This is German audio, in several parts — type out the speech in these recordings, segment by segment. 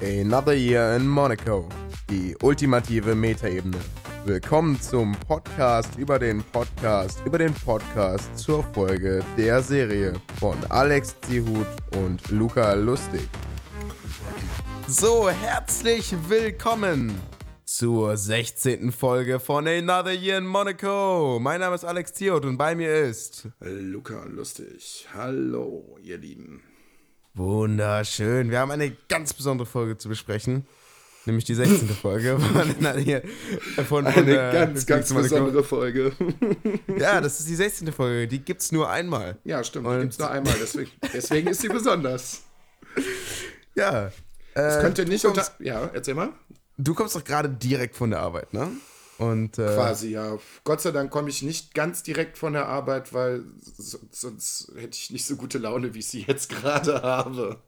Another Year in Monaco. Die ultimative Metaebene. Willkommen zum Podcast über den Podcast über den Podcast zur Folge der Serie von Alex Zihut und Luca Lustig. So, herzlich willkommen zur 16. Folge von Another Year in Monaco. Mein Name ist Alex Zihut und bei mir ist Luca Lustig. Hallo, ihr Lieben. Wunderschön. Wir haben eine ganz besondere Folge zu besprechen. Nämlich die 16. Folge von, von, Eine ganz, ganz besondere Folge. Ja, das ist die 16. Folge. Die gibt es nur einmal. Ja, stimmt. Und die gibt es nur einmal. Deswegen, deswegen ist sie besonders. Ja. Es äh, könnte nicht unter. Ja, erzähl mal. Du kommst doch gerade direkt von der Arbeit, ne? Und, äh, Quasi, ja. Gott sei Dank komme ich nicht ganz direkt von der Arbeit, weil sonst hätte ich nicht so gute Laune, wie ich sie jetzt gerade habe.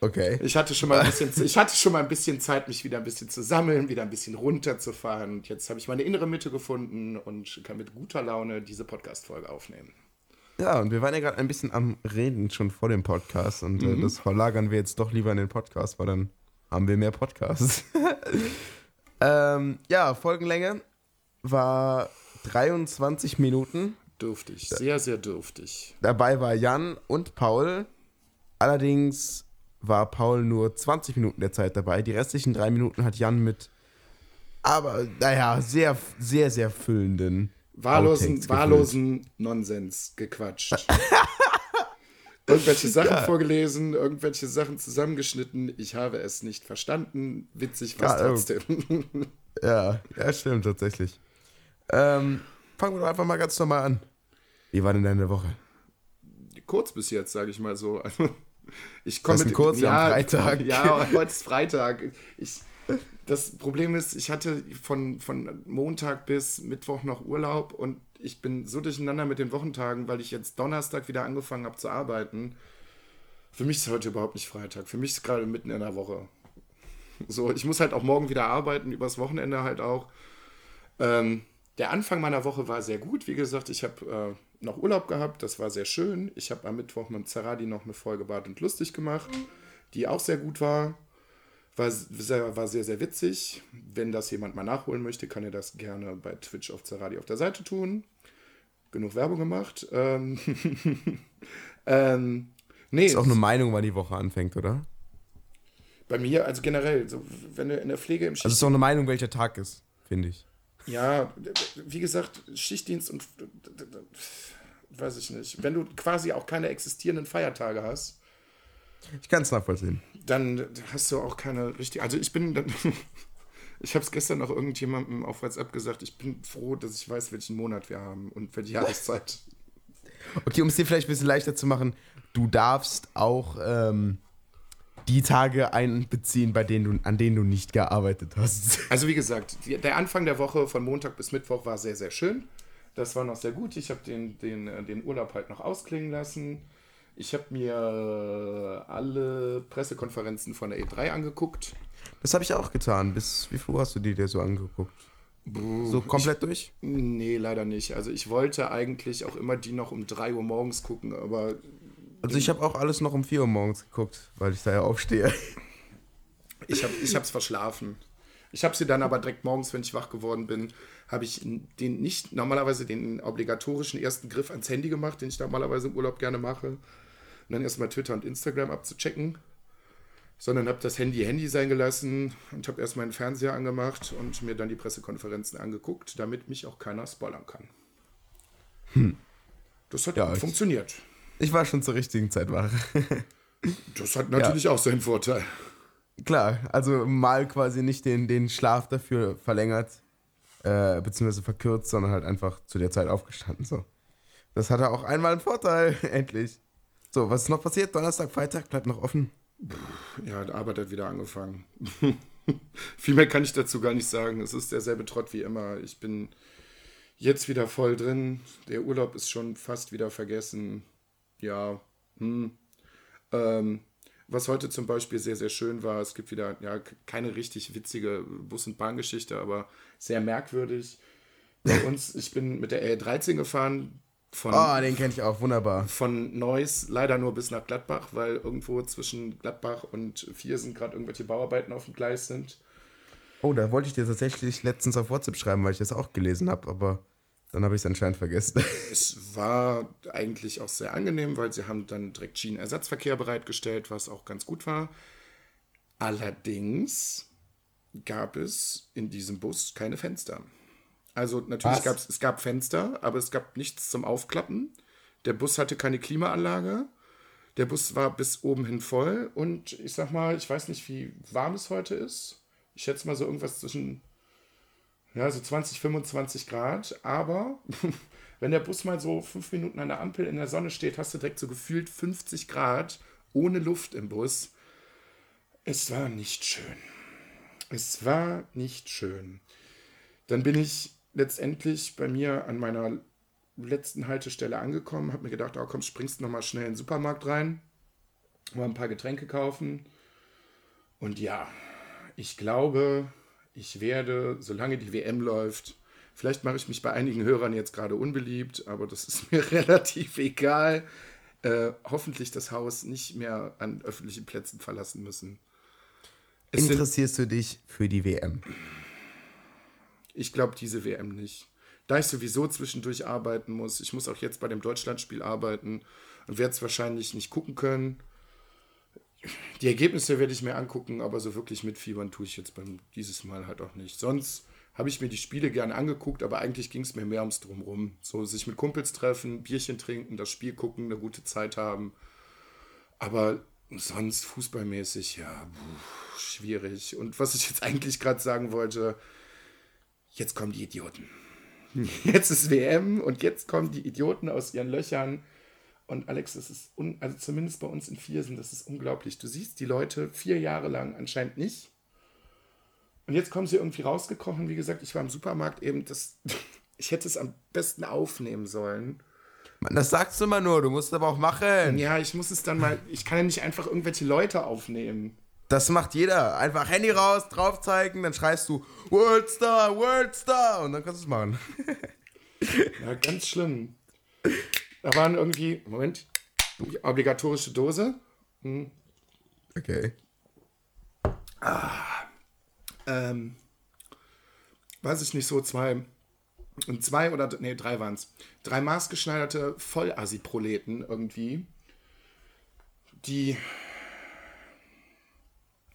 Okay. Ich hatte schon mal ein bisschen, ich hatte schon mal ein bisschen Zeit, mich wieder ein bisschen zu sammeln, wieder ein bisschen runterzufahren. Und jetzt habe ich meine innere Mitte gefunden und kann mit guter Laune diese Podcast-Folge aufnehmen. Ja, und wir waren ja gerade ein bisschen am Reden schon vor dem Podcast und äh, mhm. äh, das verlagern wir jetzt doch lieber in den Podcast, weil dann haben wir mehr Podcasts. Ähm, ja, Folgenlänge war 23 Minuten. Dürftig, sehr, sehr dürftig. Dabei war Jan und Paul. Allerdings war Paul nur 20 Minuten der Zeit dabei. Die restlichen drei Minuten hat Jan mit, aber naja, sehr, sehr, sehr füllenden. Wahllosen, wahllosen Nonsens gequatscht. irgendwelche Sachen ja. vorgelesen, irgendwelche Sachen zusammengeschnitten. Ich habe es nicht verstanden. Witzig war es ja, trotzdem. Ja, ja, stimmt tatsächlich. Ähm, fangen wir doch einfach mal ganz normal an. Wie war denn deine Woche? Kurz bis jetzt, sage ich mal so. ich komme mit kurz ja, am Freitag. Ja, heute ist Freitag. Ich, das Problem ist, ich hatte von, von Montag bis Mittwoch noch Urlaub und ich bin so durcheinander mit den Wochentagen, weil ich jetzt Donnerstag wieder angefangen habe zu arbeiten. Für mich ist heute überhaupt nicht Freitag. Für mich ist gerade mitten in der Woche. So, ich muss halt auch morgen wieder arbeiten, übers Wochenende halt auch. Ähm, der Anfang meiner Woche war sehr gut. Wie gesagt, ich habe äh, noch Urlaub gehabt, das war sehr schön. Ich habe am Mittwoch mit Zeradi noch eine Folge Bad und Lustig gemacht, die auch sehr gut war. War sehr, war sehr, sehr witzig. Wenn das jemand mal nachholen möchte, kann er das gerne bei Twitch auf Zeradi auf der Seite tun. Genug Werbung gemacht. Ähm, ähm, nee, ist auch eine Meinung, wann die Woche anfängt, oder? Bei mir, also generell, so, wenn du in der Pflege im Schichtdienst. Also es ist auch eine Meinung, welcher Tag ist, finde ich. Ja, wie gesagt, Schichtdienst und weiß ich nicht. Wenn du quasi auch keine existierenden Feiertage hast, ich kann es nachvollziehen. Dann hast du auch keine richtige. Also ich bin dann. ich habe es gestern noch irgendjemandem auf WhatsApp gesagt. Ich bin froh, dass ich weiß, welchen Monat wir haben und welche Jahreszeit. Okay, um es dir vielleicht ein bisschen leichter zu machen, du darfst auch ähm, die Tage einbeziehen, bei denen du, an denen du nicht gearbeitet hast. Also wie gesagt, der Anfang der Woche von Montag bis Mittwoch war sehr, sehr schön. Das war noch sehr gut. Ich habe den, den, äh, den Urlaub halt noch ausklingen lassen. Ich habe mir alle Pressekonferenzen von der E3 angeguckt. Das habe ich auch getan. Bis wie viel hast du die dir so angeguckt? So komplett ich, durch? Nee, leider nicht. Also ich wollte eigentlich auch immer die noch um 3 Uhr morgens gucken, aber. Also ich habe auch alles noch um 4 Uhr morgens geguckt, weil ich da ja aufstehe. Ich habe es verschlafen. Ich habe sie dann aber direkt morgens, wenn ich wach geworden bin, habe ich den nicht normalerweise den obligatorischen ersten Griff ans Handy gemacht, den ich normalerweise im Urlaub gerne mache und dann erstmal Twitter und Instagram abzuchecken, sondern habe das Handy Handy sein gelassen und habe erst meinen Fernseher angemacht und mir dann die Pressekonferenzen angeguckt, damit mich auch keiner spoilern kann. Hm. Das hat ja, funktioniert. Ich war schon zur richtigen Zeit wach. das hat natürlich ja. auch seinen Vorteil. Klar, also mal quasi nicht den, den Schlaf dafür verlängert, äh, beziehungsweise verkürzt, sondern halt einfach zu der Zeit aufgestanden. So. Das hatte auch einmal einen Vorteil, endlich. So, was ist noch passiert? Donnerstag, Freitag bleibt noch offen. Ja, die Arbeit hat wieder angefangen. Viel mehr kann ich dazu gar nicht sagen. Es ist derselbe Trott wie immer. Ich bin jetzt wieder voll drin. Der Urlaub ist schon fast wieder vergessen. Ja. Hm. Ähm, was heute zum Beispiel sehr, sehr schön war, es gibt wieder ja, keine richtig witzige Bus- und Bahngeschichte, aber sehr merkwürdig. Bei uns, ich bin mit der L13 gefahren, Von, Oh, den kenne ich auch, wunderbar. von Neuss leider nur bis nach Gladbach, weil irgendwo zwischen Gladbach und Viersen gerade irgendwelche Bauarbeiten auf dem Gleis sind. Oh, da wollte ich dir tatsächlich letztens auf WhatsApp schreiben, weil ich das auch gelesen habe, aber dann habe ich es anscheinend vergessen. Es war eigentlich auch sehr angenehm, weil sie haben dann direkt Schienenersatzverkehr bereitgestellt, was auch ganz gut war. Allerdings gab es in diesem Bus keine Fenster. Also natürlich gab es, es gab Fenster, aber es gab nichts zum Aufklappen. Der Bus hatte keine Klimaanlage. Der Bus war bis oben hin voll und ich sag mal, ich weiß nicht, wie warm es heute ist. Ich schätze mal so irgendwas zwischen ja, so 20, 25 Grad. Aber wenn der Bus mal so fünf Minuten an der Ampel in der Sonne steht, hast du direkt so gefühlt 50 Grad ohne Luft im Bus. Es war nicht schön. Es war nicht schön. Dann bin ich letztendlich bei mir an meiner letzten Haltestelle angekommen, habe mir gedacht, oh komm, springst noch mal schnell in den Supermarkt rein, mal ein paar Getränke kaufen. Und ja, ich glaube, ich werde, solange die WM läuft, vielleicht mache ich mich bei einigen Hörern jetzt gerade unbeliebt, aber das ist mir relativ egal, äh, hoffentlich das Haus nicht mehr an öffentlichen Plätzen verlassen müssen. Es Interessierst du dich für die WM? Ich glaube diese WM nicht. Da ich sowieso zwischendurch arbeiten muss, ich muss auch jetzt bei dem Deutschlandspiel arbeiten und werde es wahrscheinlich nicht gucken können. Die Ergebnisse werde ich mir angucken, aber so wirklich mitfiebern tue ich jetzt beim dieses Mal halt auch nicht. Sonst habe ich mir die Spiele gerne angeguckt, aber eigentlich ging es mir mehr ums Drumrum. So sich mit Kumpels treffen, Bierchen trinken, das Spiel gucken, eine gute Zeit haben. Aber sonst fußballmäßig, ja, puh, schwierig. Und was ich jetzt eigentlich gerade sagen wollte, jetzt kommen die Idioten. Jetzt ist WM und jetzt kommen die Idioten aus ihren Löchern. Und Alex, das ist, also zumindest bei uns in Viersen, das ist unglaublich. Du siehst die Leute vier Jahre lang anscheinend nicht. Und jetzt kommen sie irgendwie rausgekrochen. Wie gesagt, ich war im Supermarkt eben, das, ich hätte es am besten aufnehmen sollen. Mann, das sagst du immer nur, du musst aber auch machen. Ja, ich muss es dann mal, ich kann ja nicht einfach irgendwelche Leute aufnehmen. Das macht jeder. Einfach Handy raus, drauf zeigen, dann schreist du Worldstar, Worldstar und dann kannst du es machen. Ja, ganz schlimm. Da waren irgendwie, Moment, die obligatorische Dose. Okay. ähm, weiß ich nicht, so zwei, und zwei oder, nee, drei waren es. Drei maßgeschneiderte Vollasi-Proleten irgendwie, die,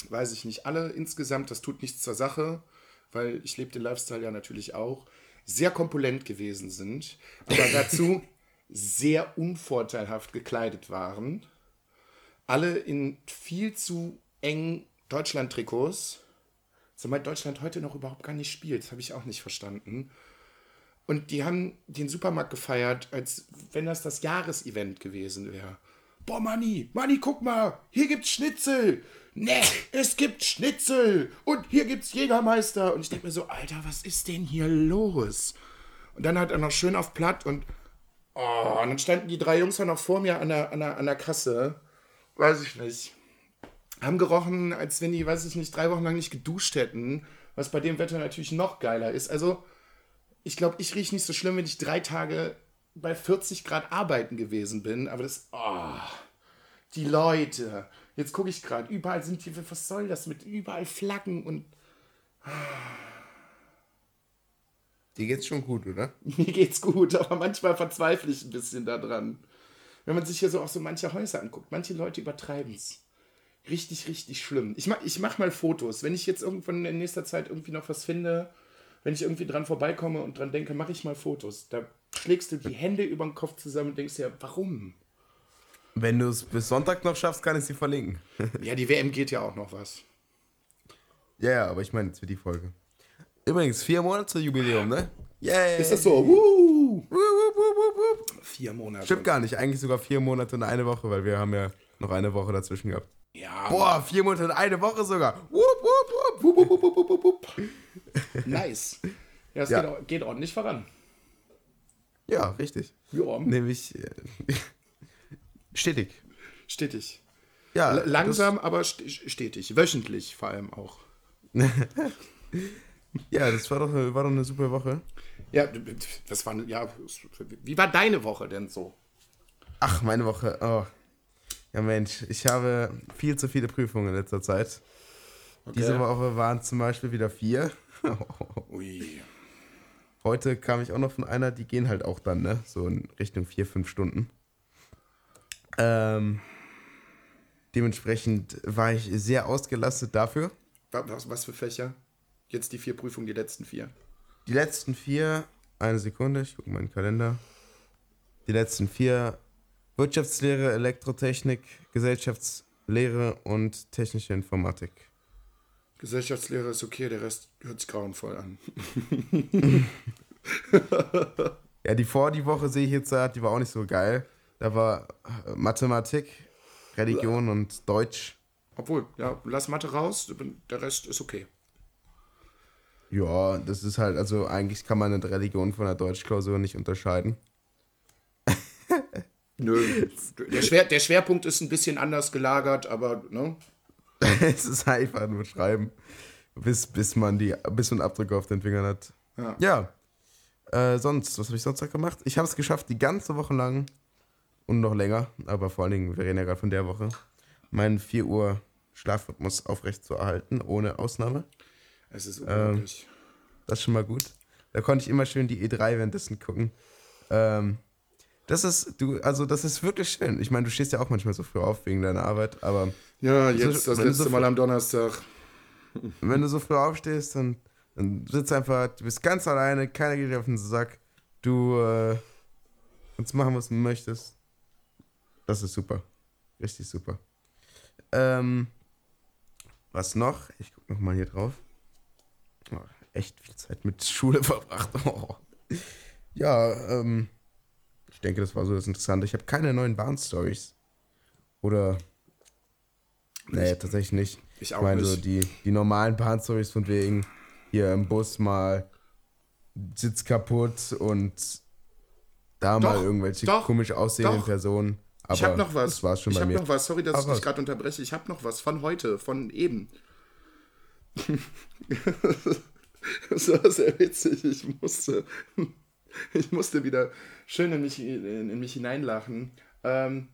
weiß ich nicht, alle insgesamt, das tut nichts zur Sache, weil ich lebe den Lifestyle ja natürlich auch, sehr kompulent gewesen sind, aber dazu sehr unvorteilhaft gekleidet waren. Alle in viel zu engen Deutschland-Trikots. Zumal Deutschland heute noch überhaupt gar nicht spielt. Das habe ich auch nicht verstanden. Und die haben den Supermarkt gefeiert, als wenn das das Jahresevent gewesen wäre. Boah, Manni, Manni, guck mal, hier gibt's Schnitzel. Ne, es gibt Schnitzel. Und hier gibt's Jägermeister. Und ich denke mir so, Alter, was ist denn hier los? Und dann hat er noch schön auf Platt und, oh, und dann standen die drei Jungs ja noch vor mir an der, an der, an der Kasse. Weiß ich nicht haben gerochen, als wenn die, weiß ich nicht, drei Wochen lang nicht geduscht hätten, was bei dem Wetter natürlich noch geiler ist. Also, ich glaube, ich rieche nicht so schlimm, wenn ich drei Tage bei 40 Grad arbeiten gewesen bin, aber das, oh, die Leute. Jetzt gucke ich gerade, überall sind die, was soll das mit überall Flaggen und Dir geht's schon gut, oder? mir geht's gut, aber manchmal verzweifle ich ein bisschen daran. Wenn man sich hier so auch so manche Häuser anguckt, manche Leute übertreiben es. Richtig, richtig schlimm. Ich mach, ich mach mal Fotos. Wenn ich jetzt irgendwann in nächster Zeit irgendwie noch was finde, wenn ich irgendwie dran vorbeikomme und dran denke, mache ich mal Fotos. Da schlägst du die Hände über den Kopf zusammen und denkst dir, warum? Wenn du es bis Sonntag noch schaffst, kann ich sie verlinken. Ja, die WM geht ja auch noch was. ja, ja, aber ich meine jetzt für die Folge. Übrigens, vier Monate Jubiläum, ne? Yay! Ist das so? Wup, wup, wup. Vier Monate. Stimmt gar nicht, eigentlich sogar vier Monate und eine Woche, weil wir haben ja noch eine Woche dazwischen gehabt. Ja. Boah, vier Monate und eine Woche sogar. Wup, wup, wup. Wupp, wupp, wupp, wupp, wupp, wupp. Nice. Ja, es Ja. Geht, geht ordentlich voran. Ja, richtig. Ja, Nämlich äh, stetig. stetig. Ja, L langsam, aber st stetig. Wöchentlich vor allem auch. Ja, das war doch, eine, war doch eine super Woche. Ja, das war, ja, wie war deine Woche denn so? Ach, meine Woche, oh. Ja, Mensch, ich habe viel zu viele Prüfungen in letzter Zeit. Okay. Diese Woche waren zum Beispiel wieder vier. Ui. Heute kam ich auch noch von einer, die gehen halt auch dann, ne? So in Richtung vier, fünf Stunden. Ähm, dementsprechend war ich sehr ausgelastet dafür. Was, was für Fächer? Jetzt die vier Prüfungen, die letzten vier. Die letzten vier, eine Sekunde, ich gucke meinen Kalender. Die letzten vier Wirtschaftslehre, Elektrotechnik, Gesellschaftslehre und technische Informatik. Gesellschaftslehre ist okay, der Rest hört sich grauenvoll an. ja, die vor die Woche sehe ich jetzt, die war auch nicht so geil. Da war äh, Mathematik, Religion und Deutsch. Obwohl, ja, lass Mathe raus, der Rest ist okay. Ja, das ist halt, also eigentlich kann man eine Religion von der Deutschklausur nicht unterscheiden. Nö, der, Schwer, der Schwerpunkt ist ein bisschen anders gelagert, aber, ne? es ist einfach nur Schreiben, bis, bis man die, bis man Abdrücke auf den Fingern hat. Ja. ja. Äh, sonst, was habe ich sonst noch gemacht? Ich habe es geschafft, die ganze Woche lang und noch länger, aber vor allen Dingen, wir reden ja gerade von der Woche, meinen 4 Uhr Schlafrhythmus aufrecht zu erhalten, ohne Ausnahme. Es ist unglaublich. Ähm, das ist schon mal gut. Da konnte ich immer schön die E3 währenddessen gucken. Ähm, das ist, du, also das ist wirklich schön. Ich meine, du stehst ja auch manchmal so früh auf wegen deiner Arbeit, aber. Ja, jetzt so, das letzte so Mal am Donnerstag. Wenn du so früh aufstehst, dann, dann sitzt einfach, du bist ganz alleine, keiner geht dir auf den Sack. Du äh, kannst machen, was du möchtest. Das ist super. Richtig super. Ähm, was noch? Ich guck noch mal hier drauf. Oh, echt viel Zeit mit Schule verbracht. Oh. Ja, ähm, denke, das war so das Interessante. Ich habe keine neuen Bahn-Stories. Oder. Nee, tatsächlich nicht. Ich auch ich meine, nicht. so die, die normalen Bahn-Stories von wegen hier im Bus mal Sitz kaputt und da doch, mal irgendwelche doch, komisch aussehenden doch. Personen. Aber ich habe noch was. Das war's schon ich habe noch was. Sorry, dass Ach, ich dich gerade unterbreche. Ich habe noch was von heute, von eben. das war sehr witzig. Ich musste, ich musste wieder schön in mich, in, in mich hineinlachen. Ähm,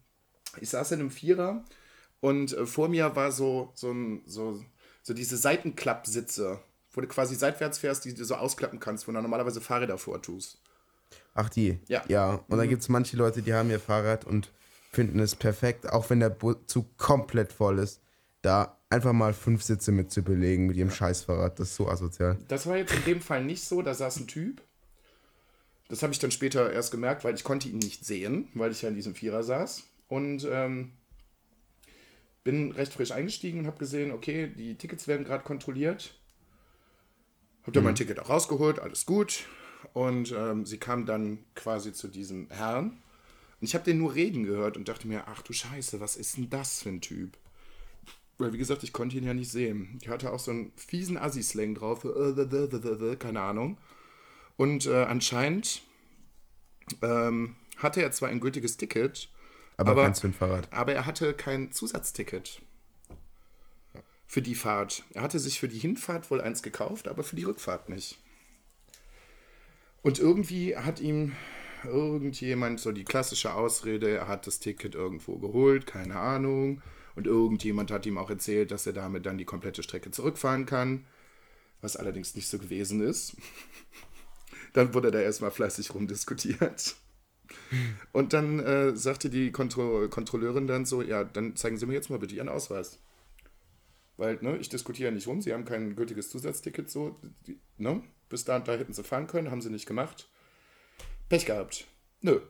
ich saß in einem Vierer und äh, vor mir war so, so, ein, so, so diese Seitenklappsitze, wo du quasi seitwärts fährst, die du so ausklappen kannst, wo du normalerweise Fahrräder vortust. Ach, die? Ja. Ja, und mhm. da gibt es manche Leute, die haben ihr Fahrrad und finden es perfekt, auch wenn der Zug komplett voll ist, da einfach mal fünf Sitze mit zu belegen mit ihrem Scheißfahrrad. Das ist so asozial. Das war jetzt in dem Fall nicht so, da saß ein Typ. Das habe ich dann später erst gemerkt, weil ich konnte ihn nicht sehen, weil ich ja in diesem Vierer saß. Und ähm, bin recht frisch eingestiegen und habe gesehen, okay, die Tickets werden gerade kontrolliert. Habe dann mhm. mein Ticket auch rausgeholt, alles gut. Und ähm, sie kam dann quasi zu diesem Herrn. Und ich habe den nur reden gehört und dachte mir, ach du Scheiße, was ist denn das für ein Typ? Weil, wie gesagt, ich konnte ihn ja nicht sehen. Ich hatte auch so einen fiesen Assi-Slang drauf, äh, keine Ahnung. Und äh, anscheinend ähm, hatte er zwar ein gültiges Ticket, aber, aber, keins für ein Fahrrad. aber er hatte kein Zusatzticket für die Fahrt. Er hatte sich für die Hinfahrt wohl eins gekauft, aber für die Rückfahrt nicht. Und irgendwie hat ihm irgendjemand so die klassische Ausrede, er hat das Ticket irgendwo geholt, keine Ahnung. Und irgendjemand hat ihm auch erzählt, dass er damit dann die komplette Strecke zurückfahren kann, was allerdings nicht so gewesen ist. Dann wurde da erstmal fleißig rumdiskutiert. Und dann äh, sagte die Kontro Kontrolleurin dann so, ja, dann zeigen Sie mir jetzt mal bitte Ihren Ausweis. Weil, ne, ich diskutiere nicht rum, Sie haben kein gültiges Zusatzticket, so, die, ne, bis da und da hätten Sie fahren können, haben Sie nicht gemacht. Pech gehabt. Nö.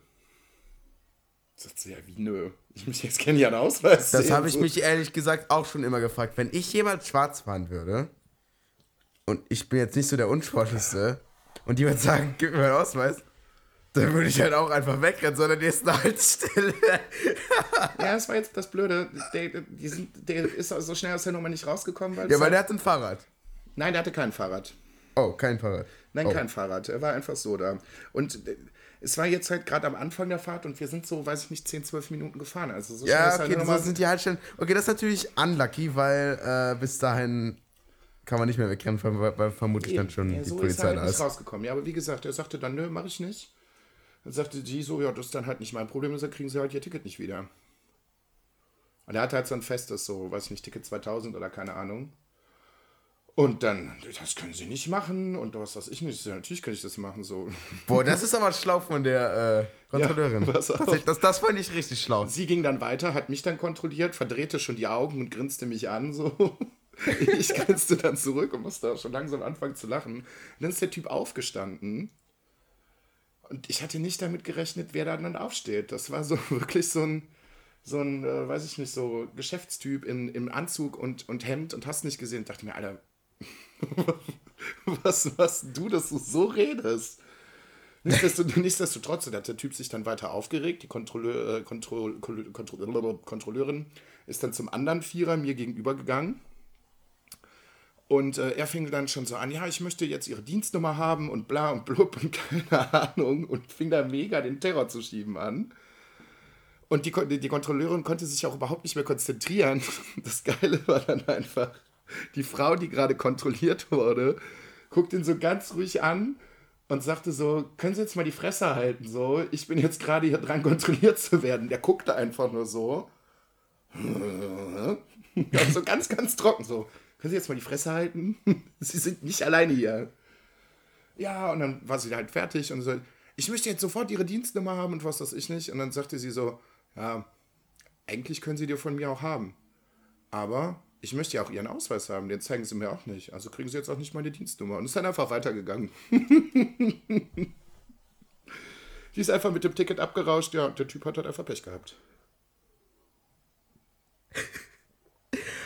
Sagt sie, ja, wie nö? Ich mich jetzt kenne ja einen Ausweis. Das habe ich so. mich ehrlich gesagt auch schon immer gefragt. Wenn ich jemals schwarz fahren würde, und ich bin jetzt nicht so der Unsportlichste, und die würde sagen, gib mir meinen Ausweis, dann würde ich halt auch einfach wegrennen, sondern der ist eine Haltestelle. ja, das war jetzt das Blöde. Der, sind, der ist so schnell aus der Nummer nicht rausgekommen. Weil ja, weil der hat ein Fahrrad. Nein, der hatte kein Fahrrad. Oh, kein Fahrrad. Nein, oh. kein Fahrrad. Er war einfach so da. Und es war jetzt halt gerade am Anfang der Fahrt und wir sind so, weiß ich nicht, 10, 12 Minuten gefahren. Also so ja, okay, halt so sind die Haltestellen. Okay, das ist natürlich unlucky, weil äh, bis dahin kann man nicht mehr wegrennen, weil, vermutlich dann schon ja, die so Polizei ist er da halt ist. nicht rausgekommen. Ja, aber wie gesagt, er sagte dann, nö, mach ich nicht. Dann sagte die so, ja, das ist dann halt nicht mein Problem, dann kriegen sie halt ihr Ticket nicht wieder. Und er hatte halt so ein festes, so, weiß ich nicht, Ticket 2000 oder keine Ahnung. Und dann, das können sie nicht machen und was weiß ich nicht. Natürlich kann ich das machen, so. Boah, das ist aber schlau von der äh, Kontrolleurin. Ja, das, das fand ich richtig schlau. Sie ging dann weiter, hat mich dann kontrolliert, verdrehte schon die Augen und grinste mich an, so. Ich grinste dann zurück und musste auch schon langsam anfangen zu lachen. Und dann ist der Typ aufgestanden. Und ich hatte nicht damit gerechnet, wer da dann aufsteht. Das war so wirklich so ein, so ein, äh, weiß ich nicht, so Geschäftstyp in, im Anzug und, und Hemd und hast nicht gesehen. Ich dachte mir, Alter, was machst du, dass du so redest? Nichtsdestotrotz, nichtsdestotrotz hat der Typ sich dann weiter aufgeregt. Die Kontrolleur, äh, Kontroll, Kontroll, Kontroll, Kontrolleurin ist dann zum anderen Vierer mir gegenüber gegangen. Und äh, er fing dann schon so an, ja, ich möchte jetzt ihre Dienstnummer haben und bla und blub und keine Ahnung und fing da mega den Terror zu schieben an. Und die, die Kontrolleurin konnte sich auch überhaupt nicht mehr konzentrieren. Das Geile war dann einfach, die Frau, die gerade kontrolliert wurde, guckt ihn so ganz ruhig an und sagte so, können Sie jetzt mal die Fresse halten, so, ich bin jetzt gerade hier dran, kontrolliert zu werden. Der guckte einfach nur so. So ganz, ganz trocken so. Können Sie jetzt mal die Fresse halten? Sie sind nicht alleine hier. Ja, und dann war sie halt fertig und so, ich möchte jetzt sofort Ihre Dienstnummer haben und was weiß ich nicht. Und dann sagte sie so, ja, eigentlich können Sie die von mir auch haben. Aber ich möchte ja auch Ihren Ausweis haben, den zeigen Sie mir auch nicht. Also kriegen Sie jetzt auch nicht meine Dienstnummer. Und ist dann einfach weitergegangen. die ist einfach mit dem Ticket abgerauscht, ja, der Typ hat halt einfach Pech gehabt.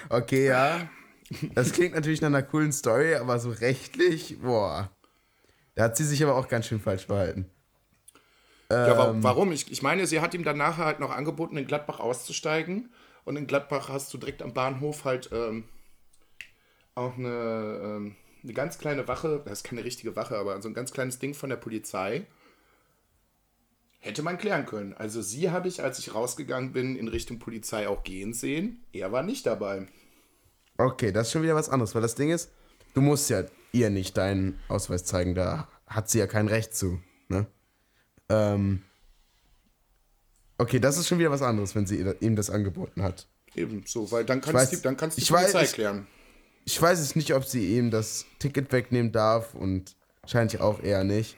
Okay, ja. Das klingt natürlich nach einer coolen Story, aber so rechtlich, boah. Da hat sie sich aber auch ganz schön falsch verhalten. Ja, Ähm. warum? Ich, ich meine, sie hat ihm dann nachher halt noch angeboten, in Gladbach auszusteigen. Und in Gladbach hast du direkt am Bahnhof halt ähm, auch eine, ähm, eine ganz kleine Wache. Das ist keine richtige Wache, aber so ein ganz kleines Ding von der Polizei. Hätte man klären können. Also sie habe ich, als ich rausgegangen bin, in Richtung Polizei auch gehen sehen. Er war nicht dabei. Okay, das ist schon wieder was anderes, weil das Ding ist, du musst ja ihr nicht deinen Ausweis zeigen, da hat sie ja kein Recht zu. Ne? Ähm, okay, das ist schon wieder was anderes, wenn sie ihm das angeboten hat. Eben so, weil dann weiß- kannst du dann kannst du die ich weiß- Polizei ich- klären. Ich weiß jetzt nicht, ob sie ihm das Ticket wegnehmen darf und wahrscheinlich auch eher nicht.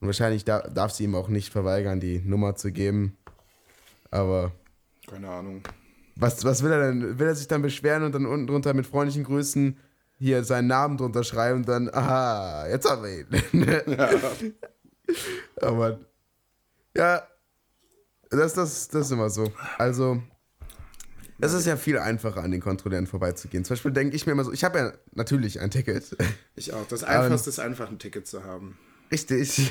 Und wahrscheinlich da, darf sie ihm auch nicht verweigern, die Nummer zu geben. Aber Keine Ahnung. Was, was will er denn? Will er sich dann beschweren und dann unten drunter mit freundlichen Grüßen hier seinen Namen drunter schreiben und dann, aha, jetzt haben wir ihn. Aber ja, das, das, das ist immer so. Also, es ist ja viel einfacher, an den Kontrollen vorbeizugehen. Zum Beispiel denke ich mir immer so, ich habe ja natürlich ein Ticket. Ich auch. Das Einfachste ist einfach ein Ticket zu haben. Richtig.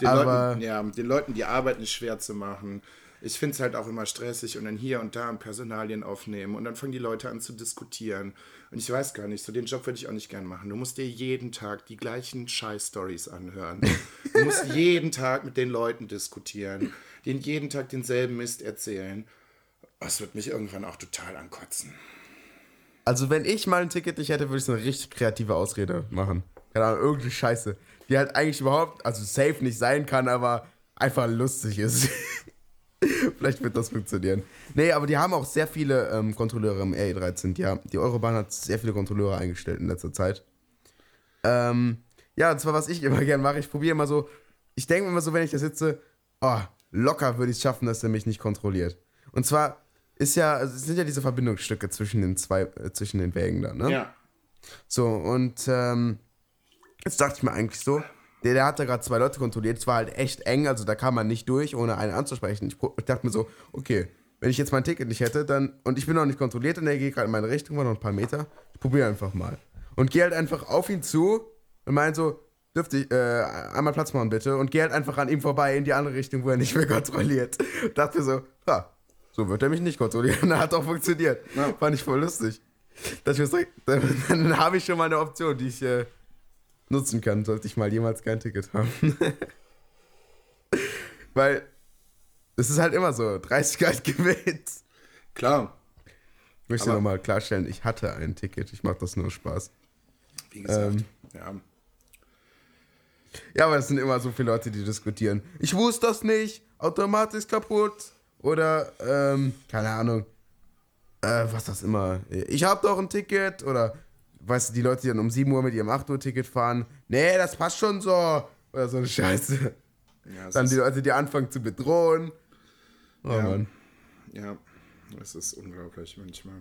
Den Aber Leuten, ja, den Leuten die Arbeit nicht schwer zu machen. Ich finde es halt auch immer stressig und dann hier und da Personalien aufnehmen und dann fangen die Leute an zu diskutieren. Und ich weiß gar nicht, so den Job würde ich auch nicht gern machen. Du musst dir jeden Tag die gleichen Scheiß-Stories anhören. Du musst jeden Tag mit den Leuten diskutieren, denen jeden Tag denselben Mist erzählen. Das wird mich irgendwann auch total ankotzen. Also, wenn ich mal ein Ticket nicht hätte, würde ich so eine richtig kreative Ausrede machen. Keine Ahnung, irgendeine Scheiße. Die halt eigentlich überhaupt, also safe nicht sein kann, aber einfach lustig ist. Vielleicht wird das funktionieren. Nee, aber die haben auch sehr viele ähm, Kontrolleure im RE13. Die, haben, die Eurobahn hat sehr viele Kontrolleure eingestellt in letzter Zeit. Ähm, ja, und zwar, was ich immer gern mache, ich probiere immer so, ich denke immer so, wenn ich da sitze, oh, locker würde ich es schaffen, dass er mich nicht kontrolliert. Und zwar ist ja, also sind ja diese Verbindungsstücke zwischen den zwei, äh, zwischen den Wägen da, ne? Ja. So, und ähm, jetzt dachte ich mir eigentlich so, der, der hat da gerade zwei Leute kontrolliert, es war halt echt eng, also da kam man nicht durch, ohne einen anzusprechen. Ich, ich dachte mir so, okay, wenn ich jetzt mein Ticket nicht hätte, dann, und ich bin noch nicht kontrolliert und der geht gerade in meine Richtung, war noch ein paar Meter, ich probiere einfach mal. Und gehe halt einfach auf ihn zu und meine so, dürfte ich, äh, einmal Platz machen bitte, und gehe halt einfach an ihm vorbei in die andere Richtung, wo er nicht mehr kontrolliert. dachte mir so, ja, so wird er mich nicht kontrollieren, hat auch funktioniert. Ja. Fand ich voll lustig. Dass ich mir so, dann, dann habe ich schon mal eine Option, die ich äh, nutzen kann, sollte ich mal jemals kein Ticket haben. Weil es ist halt immer so, 30 Grad gewinnt. Klar. Ich möchte nochmal klarstellen, ich hatte ein Ticket, ich mache das nur Spaß. Wie gesagt, ähm, ja. Ja, aber es sind immer so viele Leute, die diskutieren. Ich wusste das nicht, Automat ist kaputt. Oder, ähm, keine Ahnung, äh, was das immer. Ich hab doch ein Ticket. Oder, weißt du, die Leute, die dann um 7 Uhr mit ihrem 8 Uhr Ticket fahren. Nee, das passt schon so. Oder so eine Scheiße. Ja, dann die Leute, die anfangen zu bedrohen. Oh ja. Mann. Ja, es ist unglaublich manchmal.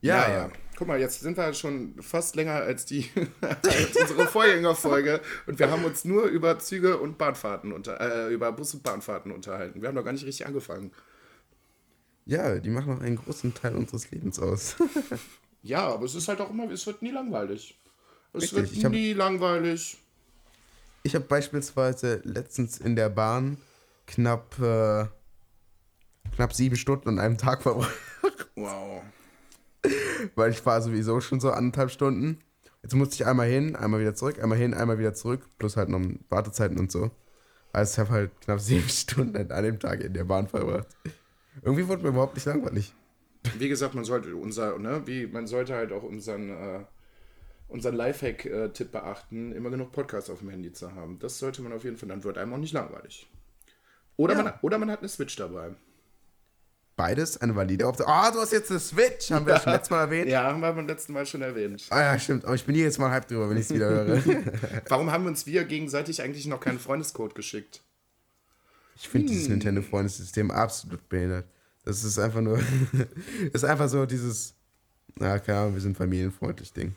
Ja, ja, ja. Guck mal, jetzt sind wir schon fast länger als die als unsere Vorgängerfolge und wir haben uns nur über Züge und Bahnfahrten unter äh, über Bus und Bahnfahrten unterhalten. Wir haben noch gar nicht richtig angefangen. Ja, die machen noch einen großen Teil unseres Lebens aus. ja, aber es ist halt auch immer, es wird nie langweilig. Es richtig, wird nie hab, langweilig. Ich habe beispielsweise letztens in der Bahn knapp äh, knapp sieben Stunden an einem Tag verbracht. Wow. Weil ich fahre sowieso schon so anderthalb Stunden. Jetzt musste ich einmal hin, einmal wieder zurück, einmal hin, einmal wieder zurück, plus halt noch Wartezeiten und so. Also ich habe halt knapp sieben Stunden an dem Tag in der Bahn verbracht. Irgendwie wurde mir überhaupt nicht langweilig. Wie gesagt, man sollte unser, ne, wie, man sollte halt auch unseren, äh, unseren Lifehack-Tipp beachten, immer genug Podcasts auf dem Handy zu haben. Das sollte man auf jeden Fall, dann wird einem auch nicht langweilig. Oder, ja. man, oder man hat eine Switch dabei beides eine valide Option. Ah, oh, du hast jetzt eine Switch, haben wir das schon letztes Mal erwähnt? Ja, haben wir beim letzten Mal schon erwähnt. Ah ja, stimmt. Aber ich bin hier jetzt mal halb drüber, wenn ich es wieder höre. Warum haben uns wir gegenseitig eigentlich noch keinen Freundescode geschickt? Ich finde hm. dieses Nintendo-Freundessystem absolut behindert. Das ist einfach nur, ist einfach so dieses, na klar, wir sind familienfreundlich Ding.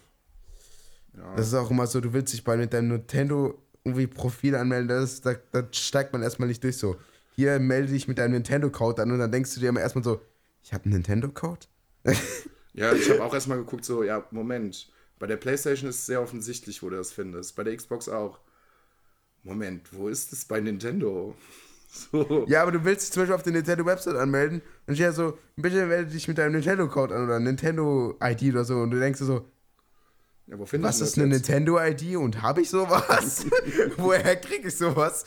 Ja. Das ist auch immer so, du willst dich bei deinem Nintendo irgendwie Profil anmelden, das, da, da steigt man erstmal nicht durch so hier melde dich mit deinem Nintendo-Code an und dann denkst du dir immer erstmal so, ich habe einen Nintendo-Code? ja, ich habe auch erstmal geguckt, so, ja, Moment. Bei der PlayStation ist es sehr offensichtlich, wo du das findest. Bei der Xbox auch. Moment, wo ist es bei Nintendo? So. Ja, aber du willst dich zum Beispiel auf der Nintendo-Website anmelden und steht ja so, bitte melde dich mit deinem Nintendo-Code an oder Nintendo-ID oder so und du denkst so, ja, Was ist eine Nintendo-ID und habe ich sowas? Woher kriege ich sowas?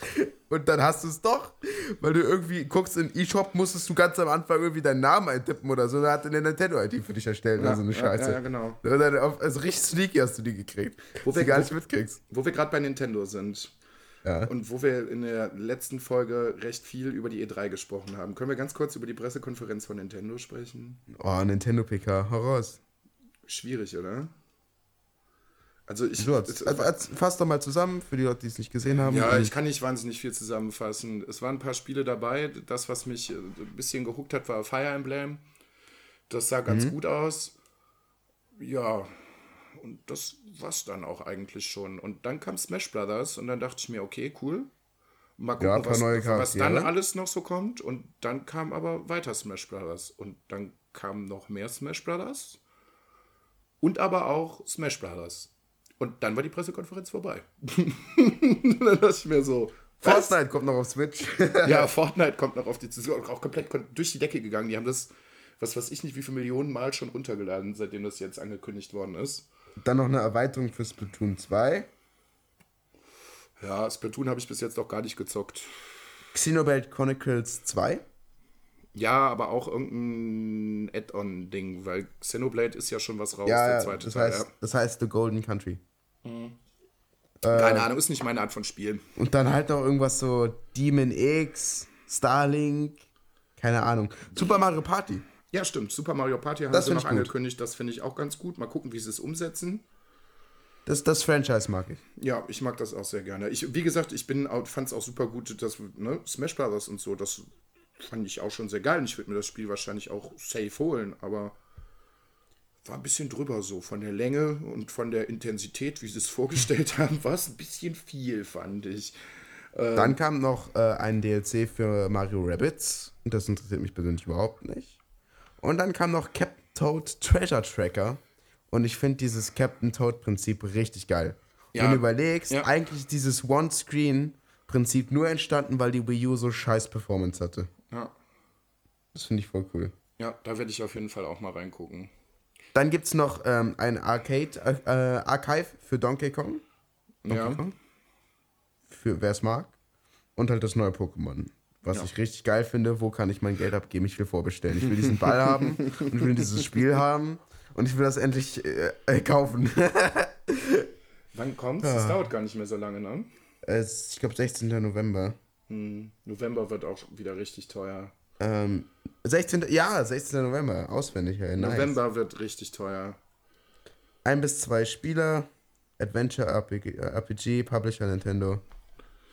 Und dann hast du es doch, weil du irgendwie guckst in eShop, musstest du ganz am Anfang irgendwie deinen Namen eintippen oder so, da hat eine Nintendo-ID für dich erstellt ja, oder so eine Scheiße. Ja, ja genau. Also richtig sneaky hast du die gekriegt, wo wir, gar nicht mitkriegst. Wo wir gerade bei Nintendo sind. Ja. Und wo wir in der letzten Folge recht viel über die E3 gesprochen haben, können wir ganz kurz über die Pressekonferenz von Nintendo sprechen? Oh, Nintendo PK, heraus. Schwierig, oder? Also ich. Also, fass doch mal zusammen für die Leute, die es nicht gesehen haben. Ja, ich kann nicht wahnsinnig viel zusammenfassen. Es waren ein paar Spiele dabei. Das, was mich äh, ein bisschen gehuckt hat, war Fire Emblem. Das sah ganz mhm. gut aus. Ja, und das war's dann auch eigentlich schon. Und dann kam Smash Brothers und dann dachte ich mir, okay, cool. Mal gucken, ja, was, was dann alles noch so kommt. Und dann kam aber weiter Smash Brothers. Und dann kam noch mehr Smash Brothers. Und aber auch Smash Brothers. Und dann war die Pressekonferenz vorbei. dann dachte ich mir so. Fortnite was? kommt noch auf Switch. ja, Fortnite kommt noch auf die. Auch komplett durch die Decke gegangen. Die haben das, was weiß ich nicht, wie viele Millionen Mal schon runtergeladen, seitdem das jetzt angekündigt worden ist. Dann noch eine Erweiterung für Splatoon 2. Ja, Splatoon habe ich bis jetzt auch gar nicht gezockt. Xenoblade Chronicles 2? Ja, aber auch irgendein Add-on-Ding, weil Xenoblade ist ja schon was raus, ja, der zweite das Teil. Heißt, ja. Das heißt The Golden Country. Mhm. Äh, Keine Ahnung, ist nicht meine Art von Spiel. Und dann halt noch irgendwas so Demon X, Starlink, keine Ahnung. Super Mario Party. Ja, stimmt. Super Mario Party haben das sie noch angekündigt. Das finde ich auch ganz gut. Mal gucken, wie sie es umsetzen. Das, das Franchise mag ich. Ja, ich mag das auch sehr gerne. Ich, wie gesagt, ich fand es auch super gut, dass ne, Smash Brothers und so, das fand ich auch schon sehr geil. Und ich würde mir das Spiel wahrscheinlich auch safe holen, aber war ein bisschen drüber so. Von der Länge und von der Intensität, wie sie es vorgestellt haben, war es ein bisschen viel, fand ich. Ähm, Dann kam noch äh, ein DLC für Mario Rabbits. Und das interessiert mich persönlich überhaupt nicht. Und dann kam noch Captain Toad Treasure Tracker. Und ich finde dieses Captain Toad-Prinzip richtig geil. Ja. Wenn du überlegst, ja. eigentlich dieses One-Screen-Prinzip nur entstanden, weil die Wii U so scheiß Performance hatte. Ja. Das finde ich voll cool. Ja, da werde ich auf jeden Fall auch mal reingucken. Dann gibt es noch ähm, ein Arcade, äh, Archive für Donkey Kong. Donkey ja. Kong. Für wer es mag. Und halt das neue Pokémon. Was ja. ich richtig geil finde, wo kann ich mein Geld abgeben? Ich will vorbestellen. Ich will diesen Ball haben und will dieses Spiel haben. Und ich will das endlich äh, äh, kaufen. Wann kommt's? Das Ja. dauert gar nicht mehr so lange, ne? es, ich glaube 16. November. Hm, November wird auch wieder richtig teuer. Ähm, 16. Ja, 16. November. Auswendig, ja. Nice. November wird richtig teuer. Ein bis zwei Spieler. Adventure RPG, äh, RPG, Publisher Nintendo.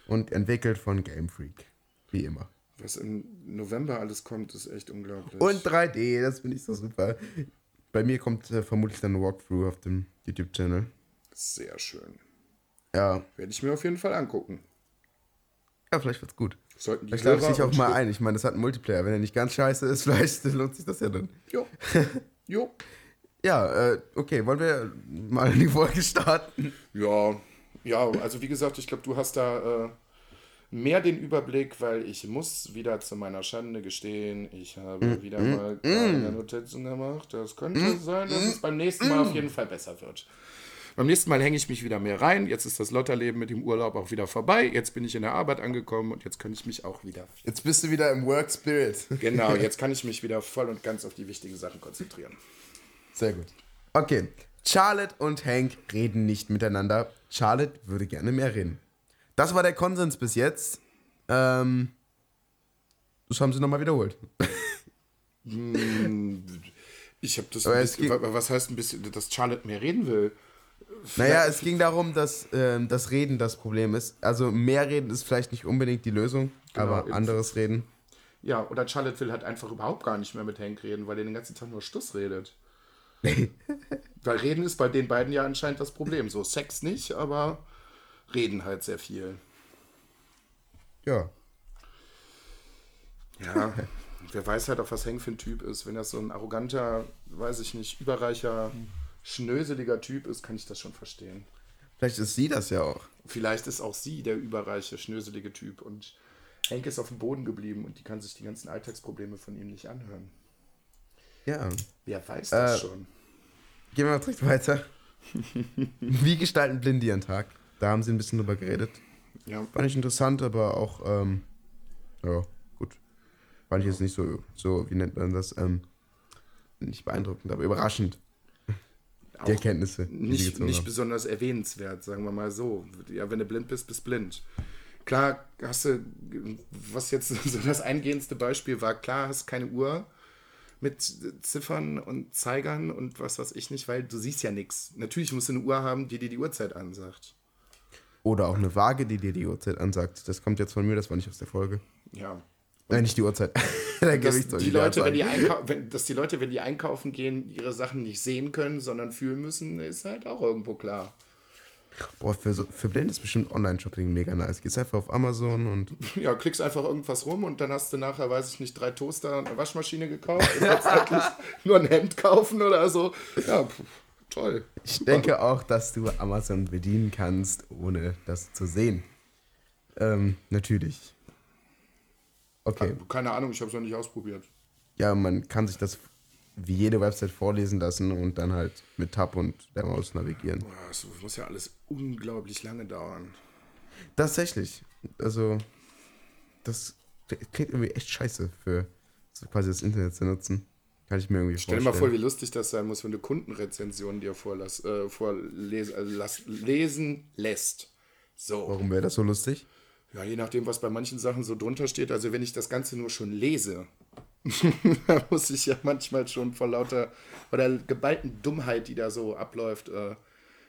Und entwickelt von Game Freak. Wie immer. Was im November alles kommt, ist echt unglaublich. Und 3D, das finde ich so super. Bei mir kommt äh, vermutlich dann ein Walkthrough auf dem YouTube-Channel. Sehr schön. Ja. Werde ich mir auf jeden Fall angucken. Ja, vielleicht wird's gut. Sollten die lade ich Hörer dich auch mal ein. Ich meine, das hat einen Multiplayer. Wenn er nicht ganz scheiße ist, vielleicht lohnt sich das ja dann. Jo. jo. Ja, äh, okay, wollen wir mal in die Folge starten? Ja, ja, also wie gesagt, ich glaube, du hast da äh, mehr den Überblick, weil ich muss wieder zu meiner Schande gestehen, ich habe Mm, wieder mal keine Notizen gemacht. Das könnte sein, dass es beim nächsten Mal auf jeden Fall besser wird. Beim nächsten Mal hänge ich mich wieder mehr rein. Jetzt ist das Lotterleben mit dem Urlaub auch wieder vorbei. Jetzt bin ich in der Arbeit angekommen und jetzt kann ich mich auch wieder. Jetzt bist du wieder im Work Spirit. Genau, jetzt kann ich mich wieder voll und ganz auf die wichtigen Sachen konzentrieren. Sehr gut. Okay. Charlotte und Hank reden nicht miteinander. Charlotte würde gerne mehr reden. Das war der Konsens bis jetzt. Ähm, das haben sie nochmal wiederholt. Ich habe das. Bisschen, was heißt ein bisschen, dass Charlotte mehr reden will? Naja, es ging darum, dass ähm, das Reden das Problem ist. Also mehr reden ist vielleicht nicht unbedingt die Lösung, Genau, aber eben. anderes Reden. Ja, oder Charlotte will halt einfach überhaupt gar nicht mehr mit Hank reden, weil er den ganzen Tag nur Stuss redet. weil reden ist bei den beiden ja anscheinend das Problem. So Sex nicht, aber reden halt sehr viel. Ja. Ja, wer weiß halt auch, was Hank für ein Typ ist. Wenn das so ein arroganter, weiß ich nicht, überreicher, schnöseliger Typ ist, kann ich das schon verstehen. Vielleicht ist sie das ja auch. Vielleicht ist auch sie der überreiche, schnöselige Typ und Hank ist auf dem Boden geblieben und die kann sich die ganzen Alltagsprobleme von ihm nicht anhören. Ja. Wer weiß das Äh, schon? Gehen wir mal direkt weiter. Wie gestalten Blinde ihren Tag? Da haben sie ein bisschen drüber geredet. Ja, Fand ich interessant, aber auch, ähm, ja, gut. Fand ich jetzt nicht so, so, wie nennt man das, ähm, nicht beeindruckend, aber überraschend, auch die Erkenntnisse. die nicht, gezogen nicht haben. besonders erwähnenswert, sagen wir mal so. Ja, wenn du blind bist, bist blind. Klar, hast du, was jetzt so das eingehendste Beispiel war, klar, hast keine Uhr mit Ziffern und Zeigern und was weiß ich nicht, weil du siehst ja nichts. Natürlich musst du eine Uhr haben, die dir die Uhrzeit ansagt. Oder auch eine Waage, die dir die Uhrzeit ansagt. Das kommt jetzt von mir, das war nicht aus der Folge. Ja. Nein, nicht die Uhrzeit. der Dass die, Leute, wenn die wenn, dass die Leute, wenn die einkaufen gehen, ihre Sachen nicht sehen können, sondern fühlen müssen, ist halt auch irgendwo klar. Boah, für, so, für Blinde ist bestimmt Online-Shopping mega nice. Gehst einfach auf Amazon und Ja, klickst einfach irgendwas rum und dann hast du nachher, weiß ich nicht, drei Toaster und eine Waschmaschine gekauft und jetzt eigentlich nur ein Hemd kaufen oder so. Ja, pf, toll. ich denke auch, dass du Amazon bedienen kannst, ohne das zu sehen. Ähm, natürlich. Okay. Keine Ahnung, ich habe es noch nicht ausprobiert. Ja, man kann sich das wie jede Website vorlesen lassen und dann halt mit Tab und der Maus navigieren. Boah, Das muss ja alles unglaublich lange dauern. Tatsächlich. Also, das klingt irgendwie echt scheiße für so quasi das Internet zu nutzen. Kann ich mir irgendwie Stell dir vorstellen. mal vor, wie lustig das sein muss, wenn du Kundenrezensionen dir vorlas, äh, vorlesen äh, lass, lesen lässt. So. Warum wäre das so lustig? Ja, je nachdem, was bei manchen Sachen so drunter steht. Also wenn ich das Ganze nur schon lese, da muss ich ja manchmal schon vor lauter oder geballten Dummheit, die da so abläuft, äh,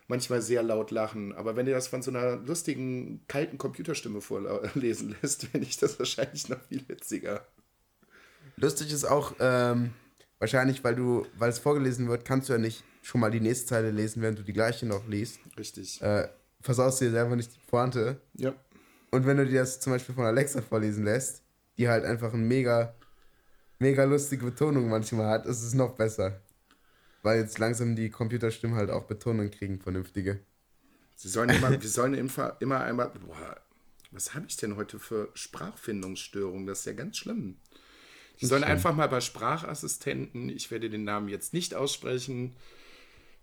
manchmal sehr laut lachen. Aber wenn ihr das von so einer lustigen, kalten Computerstimme vorlesen lässt, finde ich das wahrscheinlich noch viel witziger. Lustig ist auch, ähm, wahrscheinlich, weil du, weil es vorgelesen wird, kannst du ja nicht schon mal die nächste Zeile lesen, während du die gleiche noch liest. Richtig. Äh, versaust dir selber nicht die Pointe. Ja. Und wenn du dir das zum Beispiel von Alexa vorlesen lässt, die halt einfach eine mega, mega lustige Betonung manchmal hat, ist es noch besser. Weil jetzt langsam die Computerstimmen halt auch Betonung kriegen, vernünftige. Sie sollen immer, wir sollen immer, immer einmal. Boah, was habe ich denn heute für Sprachfindungsstörungen? Das ist ja ganz schlimm. Sie sollen einfach mal bei Sprachassistenten, ich werde den Namen jetzt nicht aussprechen,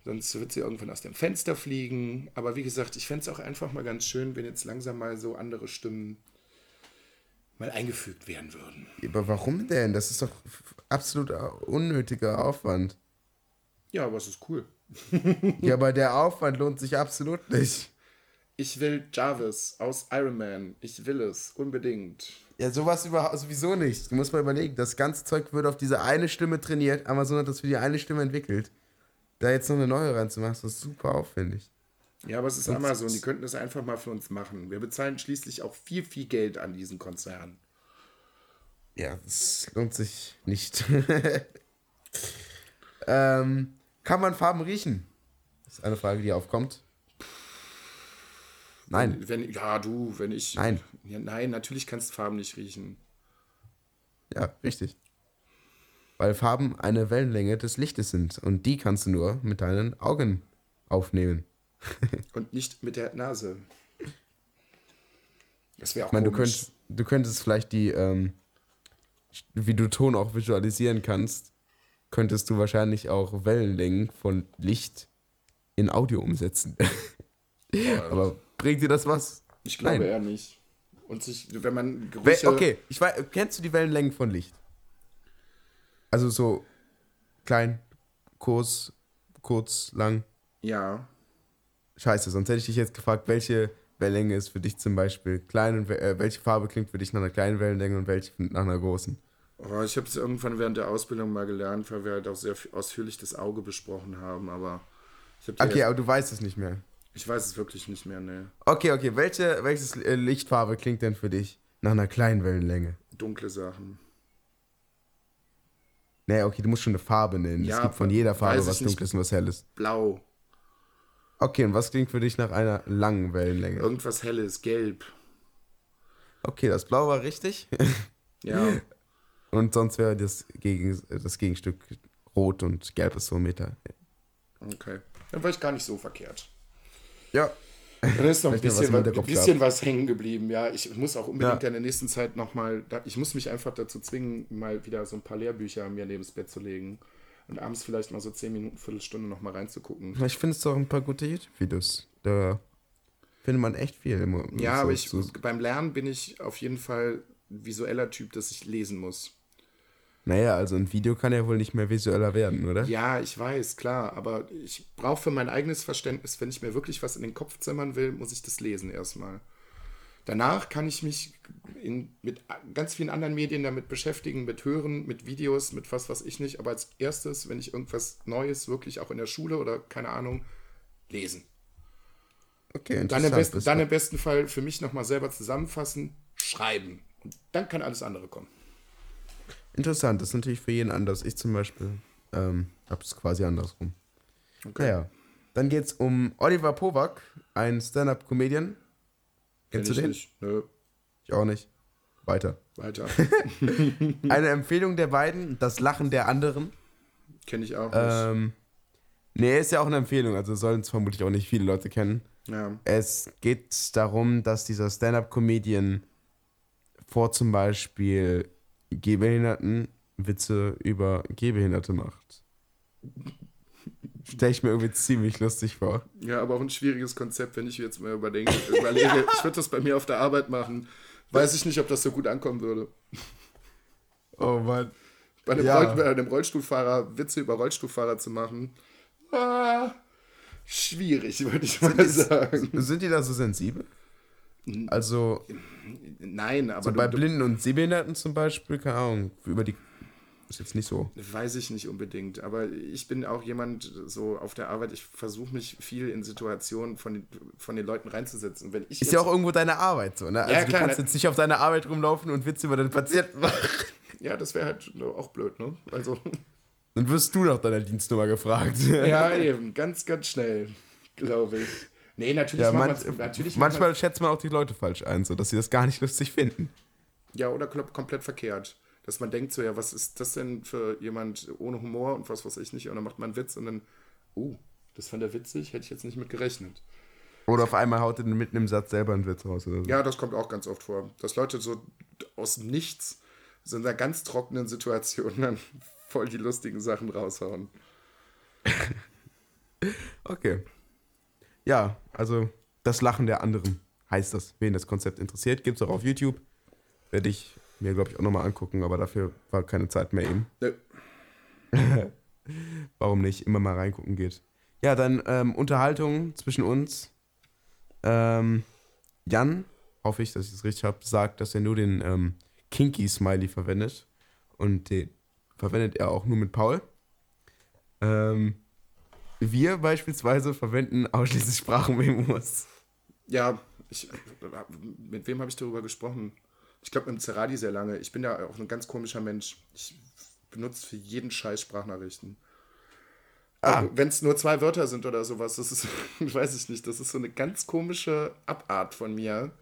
sonst wird sie irgendwann aus dem Fenster fliegen. Aber wie gesagt, ich fände es auch einfach mal ganz schön, wenn jetzt langsam mal so andere Stimmen mal eingefügt werden würden. Aber warum denn? Das ist doch absolut unnötiger Aufwand. Ja, aber es ist cool. ja, aber der Aufwand lohnt sich absolut nicht. Ich will Jarvis aus Iron Man. Ich will es. Unbedingt. Ja, sowas überhaupt sowieso nicht. Du musst mal überlegen, das ganze Zeug wird auf diese eine Stimme trainiert. Amazon hat das für die eine Stimme entwickelt. Da jetzt noch eine neue reinzumachen, ist super aufwendig. Ja, aber es ist Amazon, die könnten das einfach mal für uns machen. Wir bezahlen schließlich auch viel, viel Geld an diesen Konzern. Ja, das lohnt sich nicht. ähm, kann man Farben riechen? Das ist eine Frage, die aufkommt. Nein. Wenn, ja, du, wenn ich. Nein. Ja, nein, natürlich kannst du Farben nicht riechen. Ja, richtig. Weil Farben eine Wellenlänge des Lichtes sind und die kannst du nur mit deinen Augen aufnehmen. und nicht mit der Nase. Das wäre auch ich meine, du, könnt, du könntest vielleicht die, ähm, wie du Ton auch visualisieren kannst, könntest du wahrscheinlich auch Wellenlängen von Licht in Audio umsetzen. Aber bringt dir das was? Ich glaube Nein. eher nicht. Und sich, wenn man Gerüche Okay, ich weiß, kennst du die Wellenlängen von Licht? Also so klein, kurz, kurz, lang. Ja. Scheiße, sonst hätte ich dich jetzt gefragt, welche Wellenlänge ist für dich zum Beispiel klein und äh, welche Farbe klingt für dich nach einer kleinen Wellenlänge und welche nach einer großen? Oh, ich habe es irgendwann während der Ausbildung mal gelernt, weil wir halt auch sehr ausführlich das Auge besprochen haben, aber Okay, aber du weißt es nicht mehr. Ich weiß es wirklich nicht mehr, ne. Okay, okay. Welche welches äh, Lichtfarbe klingt denn für dich nach einer kleinen Wellenlänge? Dunkle Sachen. Nee, okay, du musst schon eine Farbe nennen. Ja, es gibt von jeder Farbe was Dunkles und was Helles. Blau. Okay, und was klingt für dich nach einer langen Wellenlänge? Irgendwas Helles, gelb. Okay, das Blau war richtig. ja. Und sonst wäre das, Gegen, das Gegenstück Rot und Gelb ist so ein Meter. Okay. Dann war ich gar nicht so verkehrt. Ja. Da ist noch ein bisschen, was, ein bisschen was hängen geblieben. Ja, ich muss auch unbedingt ja. in der nächsten Zeit nochmal, ich muss mich einfach dazu zwingen, mal wieder so ein paar Lehrbücher mir neben das Bett zu legen und abends vielleicht mal so 10 Minuten, Viertelstunde nochmal reinzugucken. Ich finde es doch ein paar gute YouTube-Videos. Da findet man echt viel. Im, ja, so, aber ich, beim Lernen bin ich auf jeden Fall visueller Typ, dass ich lesen muss. Naja, also ein Video kann ja wohl nicht mehr visueller werden, oder? Ja, ich weiß, klar. Aber ich brauche für mein eigenes Verständnis, wenn ich mir wirklich was in den Kopf zimmern will, muss ich das lesen erstmal. Danach kann ich mich in, mit ganz vielen anderen Medien damit beschäftigen, mit Hören, mit Videos, mit was, was ich nicht. Aber als erstes, wenn ich irgendwas Neues wirklich auch in der Schule oder keine Ahnung, lesen. Okay, dann im, besten, dann im besten Fall für mich nochmal selber zusammenfassen, schreiben. Und dann kann alles andere kommen. Interessant, das ist natürlich für jeden anders. Ich zum Beispiel ähm, habe es quasi andersrum. Okay. Naja, dann geht es um Oliver Powak, ein Stand-Up-Comedian. Kennst Kenn du den? Nicht. Nö. Ich auch nicht. Weiter. Weiter. Eine Empfehlung der beiden, das Lachen der anderen. Kenne ich auch nicht. Ähm, nee, ist ja auch eine Empfehlung, also sollen es vermutlich auch nicht viele Leute kennen. Ja. Es geht darum, dass dieser Stand-Up-Comedian vor zum Beispiel Gehbehinderten Witze über Gehbehinderte macht. Stelle ich mir irgendwie ziemlich lustig vor. Ja, aber auch ein schwieriges Konzept, wenn ich jetzt mal überdenke, überlege, ich würde das bei mir auf der Arbeit machen. Weiß ich nicht, ob das so gut ankommen würde. Oh Mann. Bei einem, ja. Roll, bei einem Rollstuhlfahrer Witze über Rollstuhlfahrer zu machen, ah, schwierig, würde ich mal sind sagen. Die, sind die da so sensibel? Also. Nein, aber. So bei du, Blinden und Sehbehinderten zum Beispiel, keine Ahnung, über die. Ist jetzt nicht so. Weiß ich nicht unbedingt. Aber ich bin auch jemand so auf der Arbeit, ich versuche mich viel in Situationen von den, von den Leuten reinzusetzen. Wenn ich ist ja auch irgendwo deine Arbeit so, ne? Also ja, klar, du kannst jetzt nicht auf deine Arbeit rumlaufen und Witze über den Patienten machen. Ja, das wäre halt auch blöd, ne? Also. Dann wirst du nach deiner Dienstnummer gefragt. Ja, eben. Ganz, ganz schnell, glaube ich. Nee, natürlich, ja, man, natürlich manchmal schätzt man auch die Leute falsch ein, so dass sie das gar nicht lustig finden. Ja, oder komplett verkehrt. Dass man denkt so, ja, was ist das denn für jemand ohne Humor und was weiß ich nicht? Und dann macht man einen Witz und dann, oh, das fand er witzig, hätte ich jetzt nicht mit gerechnet. Oder auf einmal haut er mitten im Satz selber einen Witz raus oder so. Ja, das kommt auch ganz oft vor. Dass Leute so aus nichts, so in einer ganz trockenen Situation dann voll die lustigen Sachen raushauen. okay. Ja, also das Lachen der anderen heißt das. Wen das Konzept interessiert, gibt es auch auf YouTube. Werde ich mir, glaube ich, auch nochmal angucken, aber dafür war keine Zeit mehr eben. Nö. warum nicht, immer mal reingucken geht. Ja, dann ähm, Unterhaltung zwischen uns. Ähm, Jan, hoffe ich, dass ich es richtig habe, sagt, dass er nur den ähm, Kinky-Smiley verwendet. Und den verwendet er auch nur mit Paul. Ähm, wir beispielsweise verwenden ausschließlich Sprachmemos. Ja, ich, mit wem habe ich darüber gesprochen? Ich glaube mit dem Zeradi sehr lange. Ich bin ja auch ein ganz komischer Mensch. Ich benutze für jeden Scheiß Sprachnachrichten. Ah. Wenn es nur zwei Wörter sind oder sowas, das ist, weiß ich nicht, das ist so eine ganz komische Abart von mir.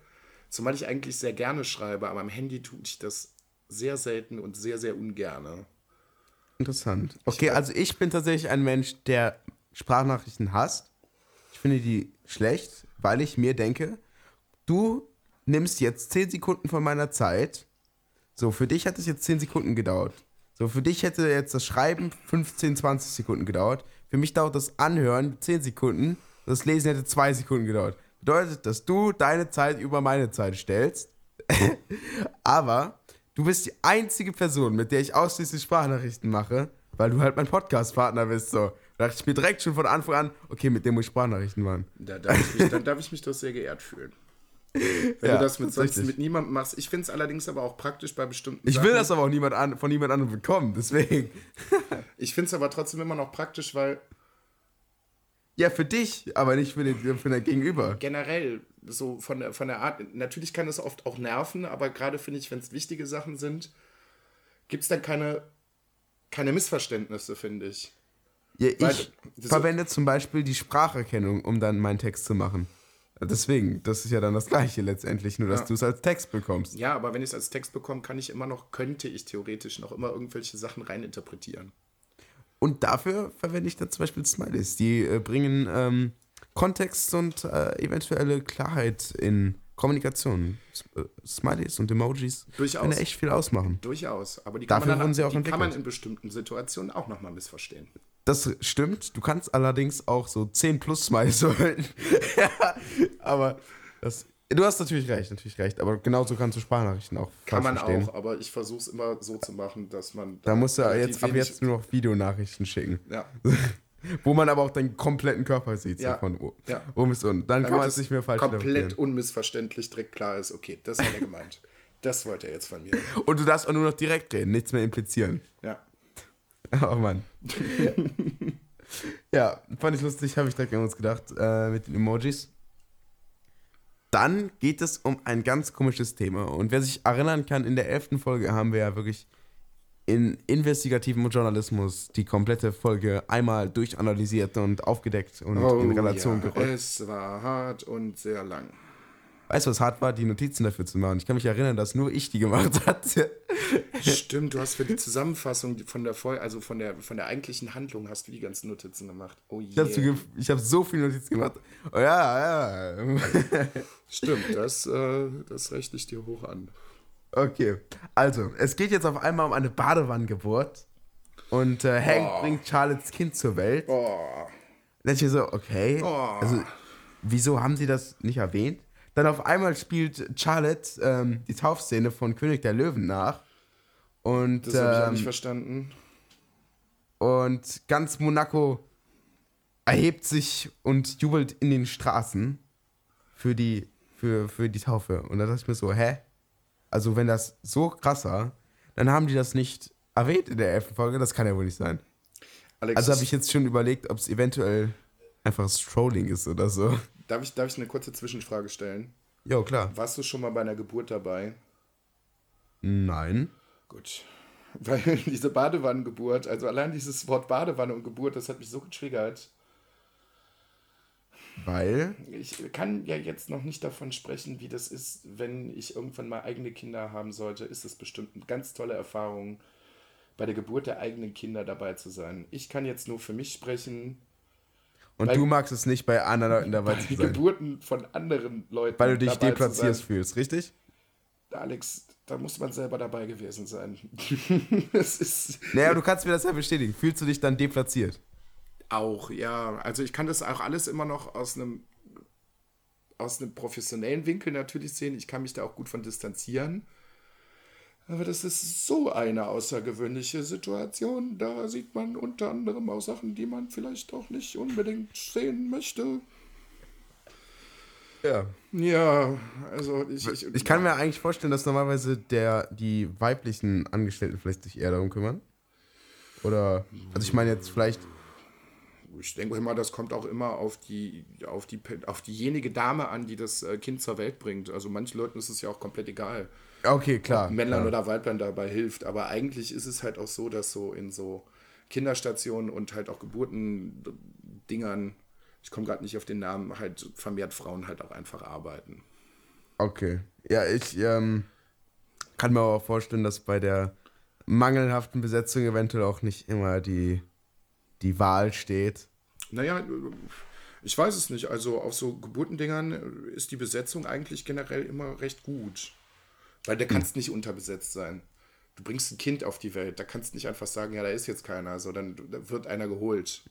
Zumal ich eigentlich sehr gerne schreibe, aber am Handy tue ich das sehr selten und sehr, sehr ungerne. Interessant. Okay, also ich bin tatsächlich ein Mensch, der Sprachnachrichten hasst. Ich finde die schlecht, weil ich mir denke, du nimmst jetzt 10 Sekunden von meiner Zeit. So, für dich hat es jetzt 10 Sekunden gedauert. So, für dich hätte jetzt das Schreiben 15, 20 Sekunden gedauert. Für mich dauert das Anhören 10 Sekunden. Das Lesen hätte 2 Sekunden gedauert. Bedeutet, dass du deine Zeit über meine Zeit stellst. Aber du bist die einzige Person, mit der ich ausschließlich Sprachnachrichten mache, weil du halt mein Podcast-Partner bist. So. Da dachte ich mir direkt schon von Anfang an, okay, mit dem muss ich Sprachnachrichten machen. Da darf ich mich, dann darf ich mich doch sehr geehrt fühlen. Wenn ja, du das mit, sonst mit niemandem machst. Ich finde es allerdings aber auch praktisch bei bestimmten Ich Sachen. will das aber auch niemand an, von niemand anderem bekommen, deswegen. ich finde es aber trotzdem immer noch praktisch, weil. Ja, für dich, aber nicht für den, für den Gegenüber. Generell, so von der, von der Art. Natürlich kann es oft auch nerven, aber gerade finde ich, wenn es wichtige Sachen sind, gibt es dann keine, keine Missverständnisse, finde ich. Ja, ich Weil, verwende zum Beispiel die Spracherkennung, um dann meinen Text zu machen. Deswegen, das ist ja dann das Gleiche letztendlich, nur dass ja. du es als Text bekommst. Ja, aber wenn ich es als Text bekomme, kann ich immer noch, könnte ich theoretisch noch immer irgendwelche Sachen reininterpretieren. Und dafür verwende ich dann zum Beispiel Smileys. Die äh, bringen ähm, Kontext und äh, eventuelle Klarheit in Kommunikation. Äh, Smileys und Emojis Durchaus. können echt viel ausmachen. Durchaus. Aber die kann, Dafür man, dann, sie auch die kann man in bestimmten Situationen auch nochmal missverstehen. Das stimmt. Du kannst allerdings auch so 10 plus Smileys holen. ja, aber das, du hast natürlich recht, natürlich recht. Aber genauso kannst du Sprachnachrichten auch Kann man verstehen. auch, aber ich versuche es immer so zu machen, dass man. Da, da musst du jetzt ab jetzt nur noch Videonachrichten schicken. Ja. Wo man aber auch deinen kompletten Körper sieht, ja. so von oben ja. bis unten. Dann Damit kann man es nicht mehr falsch Komplett unmissverständlich direkt klar ist, okay, das hat er gemeint. das wollte er jetzt von mir. Und du darfst auch nur noch direkt reden, nichts mehr implizieren. Ja. Oh Mann. ja, fand ich lustig, habe ich direkt an uns gedacht, äh, mit den Emojis. Dann geht es um ein ganz komisches Thema. Und wer sich erinnern kann, in der elften Folge haben wir ja wirklich in investigativen Journalismus die komplette Folge einmal durchanalysiert und aufgedeckt und oh, in Relation ja, gerückt. Es war hart und sehr lang. Weißt du, was hart war, die Notizen dafür zu machen? Ich kann mich erinnern, dass nur ich die gemacht hatte. Stimmt, du hast für die Zusammenfassung von der Folge, also von der, von der eigentlichen Handlung, hast du die ganzen Notizen gemacht. Oh je. Yeah. Ich habe so viele Notizen gemacht. Oh ja, ja. Stimmt, das, äh, das rechne ich dir hoch an. Okay, also, es geht jetzt auf einmal um eine Badewannengeburt. Und äh, Hank oh. bringt Charlottes Kind zur Welt. Oh. Dann ich so, okay. Oh. Also, wieso haben sie das nicht erwähnt? Dann auf einmal spielt Charlotte ähm, die Taufszene von König der Löwen nach. Und, das habe ich auch nicht ähm, verstanden. Und ganz Monaco erhebt sich und jubelt in den Straßen für die, für, für die Taufe. Und da dachte ich mir so, hä? Also, wenn das so krass war, dann haben die das nicht erwähnt in der elften Folge. Das kann ja wohl nicht sein. Alex, also habe ich jetzt schon überlegt, ob es eventuell einfach Strolling ist oder so. Darf ich, darf ich eine kurze Zwischenfrage stellen? Ja, klar. Warst du schon mal bei einer Geburt dabei? Nein. Gut. Weil diese Badewannengeburt, also allein dieses Wort Badewanne und Geburt, das hat mich so getriggert. Weil? Ich kann ja jetzt noch nicht davon sprechen, wie das ist, wenn ich irgendwann mal eigene Kinder haben sollte. Ist es bestimmt eine ganz tolle Erfahrung, bei der Geburt der eigenen Kinder dabei zu sein. Ich kann jetzt nur für mich sprechen. Und bei, du magst es nicht, bei anderen Leuten dabei zu sein. Geburten von anderen Leuten. Weil du dich deplatziert fühlst, richtig? Alex, da muss man selber dabei gewesen sein. das ist. Naja, du kannst mir das ja bestätigen. Fühlst du dich dann deplatziert? Auch, ja. Also ich kann das auch alles immer noch aus einem aus einem professionellen Winkel natürlich sehen. Ich kann mich da auch gut von distanzieren. Aber das ist so eine außergewöhnliche Situation. Da sieht man unter anderem auch Sachen, die man vielleicht auch nicht unbedingt sehen möchte. Ja. Ja, also ich. Ich, Ich kann mir eigentlich vorstellen, dass normalerweise der, die weiblichen Angestellten vielleicht sich eher darum kümmern. Oder, also ich meine jetzt vielleicht, ich denke immer, das kommt auch immer auf die, auf die, auf diejenige Dame an, die das äh, Kind zur Welt bringt. Also manchen Leuten ist es ja auch komplett egal. Okay, klar. Männlein ja. oder Weiblein dabei hilft. Aber eigentlich ist es halt auch so, dass so in so Kinderstationen und halt auch Geburtendingern, ich komme gerade nicht auf den Namen, halt vermehrt Frauen halt auch einfach arbeiten. Okay. Ja, ich ähm, kann mir aber vorstellen, dass bei der mangelhaften Besetzung eventuell auch nicht immer die, die Wahl steht. Naja, ich weiß es nicht. Also auf so Geburtendingern ist die Besetzung eigentlich generell immer recht gut. Weil da kannst nicht unterbesetzt sein. Du bringst ein Kind auf die Welt, da kannst du nicht einfach sagen, ja, da ist jetzt keiner, sondern da wird einer geholt.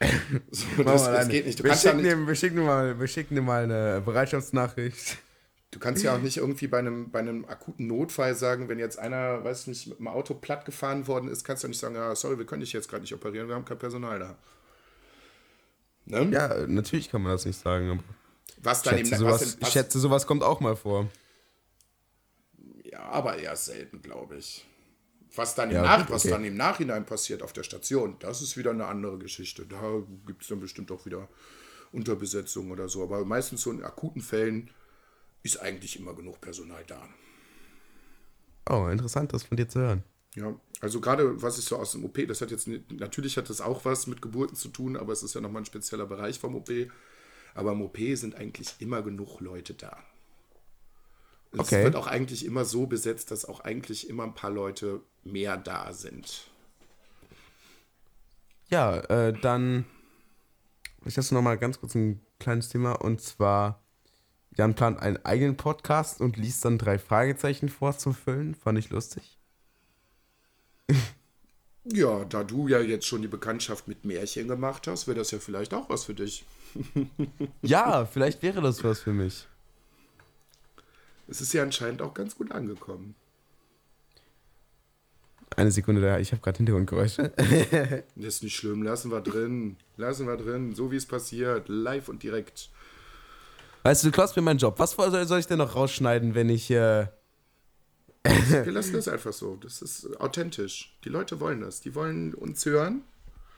So, das, das geht nicht. Du wir, schicken nicht Ihm, wir, schicken mal, wir schicken ihm mal eine Bereitschaftsnachricht. du kannst ja auch nicht irgendwie bei einem, bei einem akuten Notfall sagen, wenn jetzt einer, weiß ich nicht, mit dem Auto platt gefahren worden ist, kannst du nicht sagen, ja, sorry, wir können dich jetzt gerade nicht operieren, wir haben kein Personal da. Ne? Ja, natürlich kann man das nicht sagen. Was dann schätze, im, sowas, was, was, ich schätze, sowas kommt auch mal vor. Aber eher selten, glaube ich. Was dann, im Ja, Nach gut, was okay. dann im Nachhinein passiert auf der Station, das ist wieder eine andere Geschichte. Da gibt es dann bestimmt auch wieder Unterbesetzung oder so. Aber meistens so in akuten Fällen ist eigentlich immer genug Personal da. Oh, interessant, das von dir zu hören. Ja, also gerade was ich so aus dem OP, das hat jetzt natürlich hat das auch was mit Geburten zu tun, aber es ist ja nochmal ein spezieller Bereich vom OP. Aber im OP sind eigentlich immer genug Leute da. Es Okay. wird auch eigentlich immer so besetzt, dass auch eigentlich immer ein paar Leute mehr da sind. Ja, äh, dann. Ich habe noch mal ganz kurz ein kleines Thema und zwar Jan plant einen eigenen Podcast und liest dann drei Fragezeichen vor zum Füllen. Fand ich lustig. Ja, da du ja jetzt schon die Bekanntschaft mit Märchen gemacht hast, wäre das ja vielleicht auch was für dich. Ja, vielleicht wäre das was für mich. Es ist ja anscheinend auch ganz gut angekommen. Eine Sekunde da, ich habe gerade Hintergrundgeräusche. Das ist nicht schlimm, lassen wir drin. Lassen wir drin, so wie es passiert, live und direkt. Weißt du, du klaust mir meinen Job. Was soll, ich denn noch rausschneiden, wenn ich. Äh, Wir lassen das einfach so. Das ist authentisch. Die Leute wollen das. Die wollen uns hören.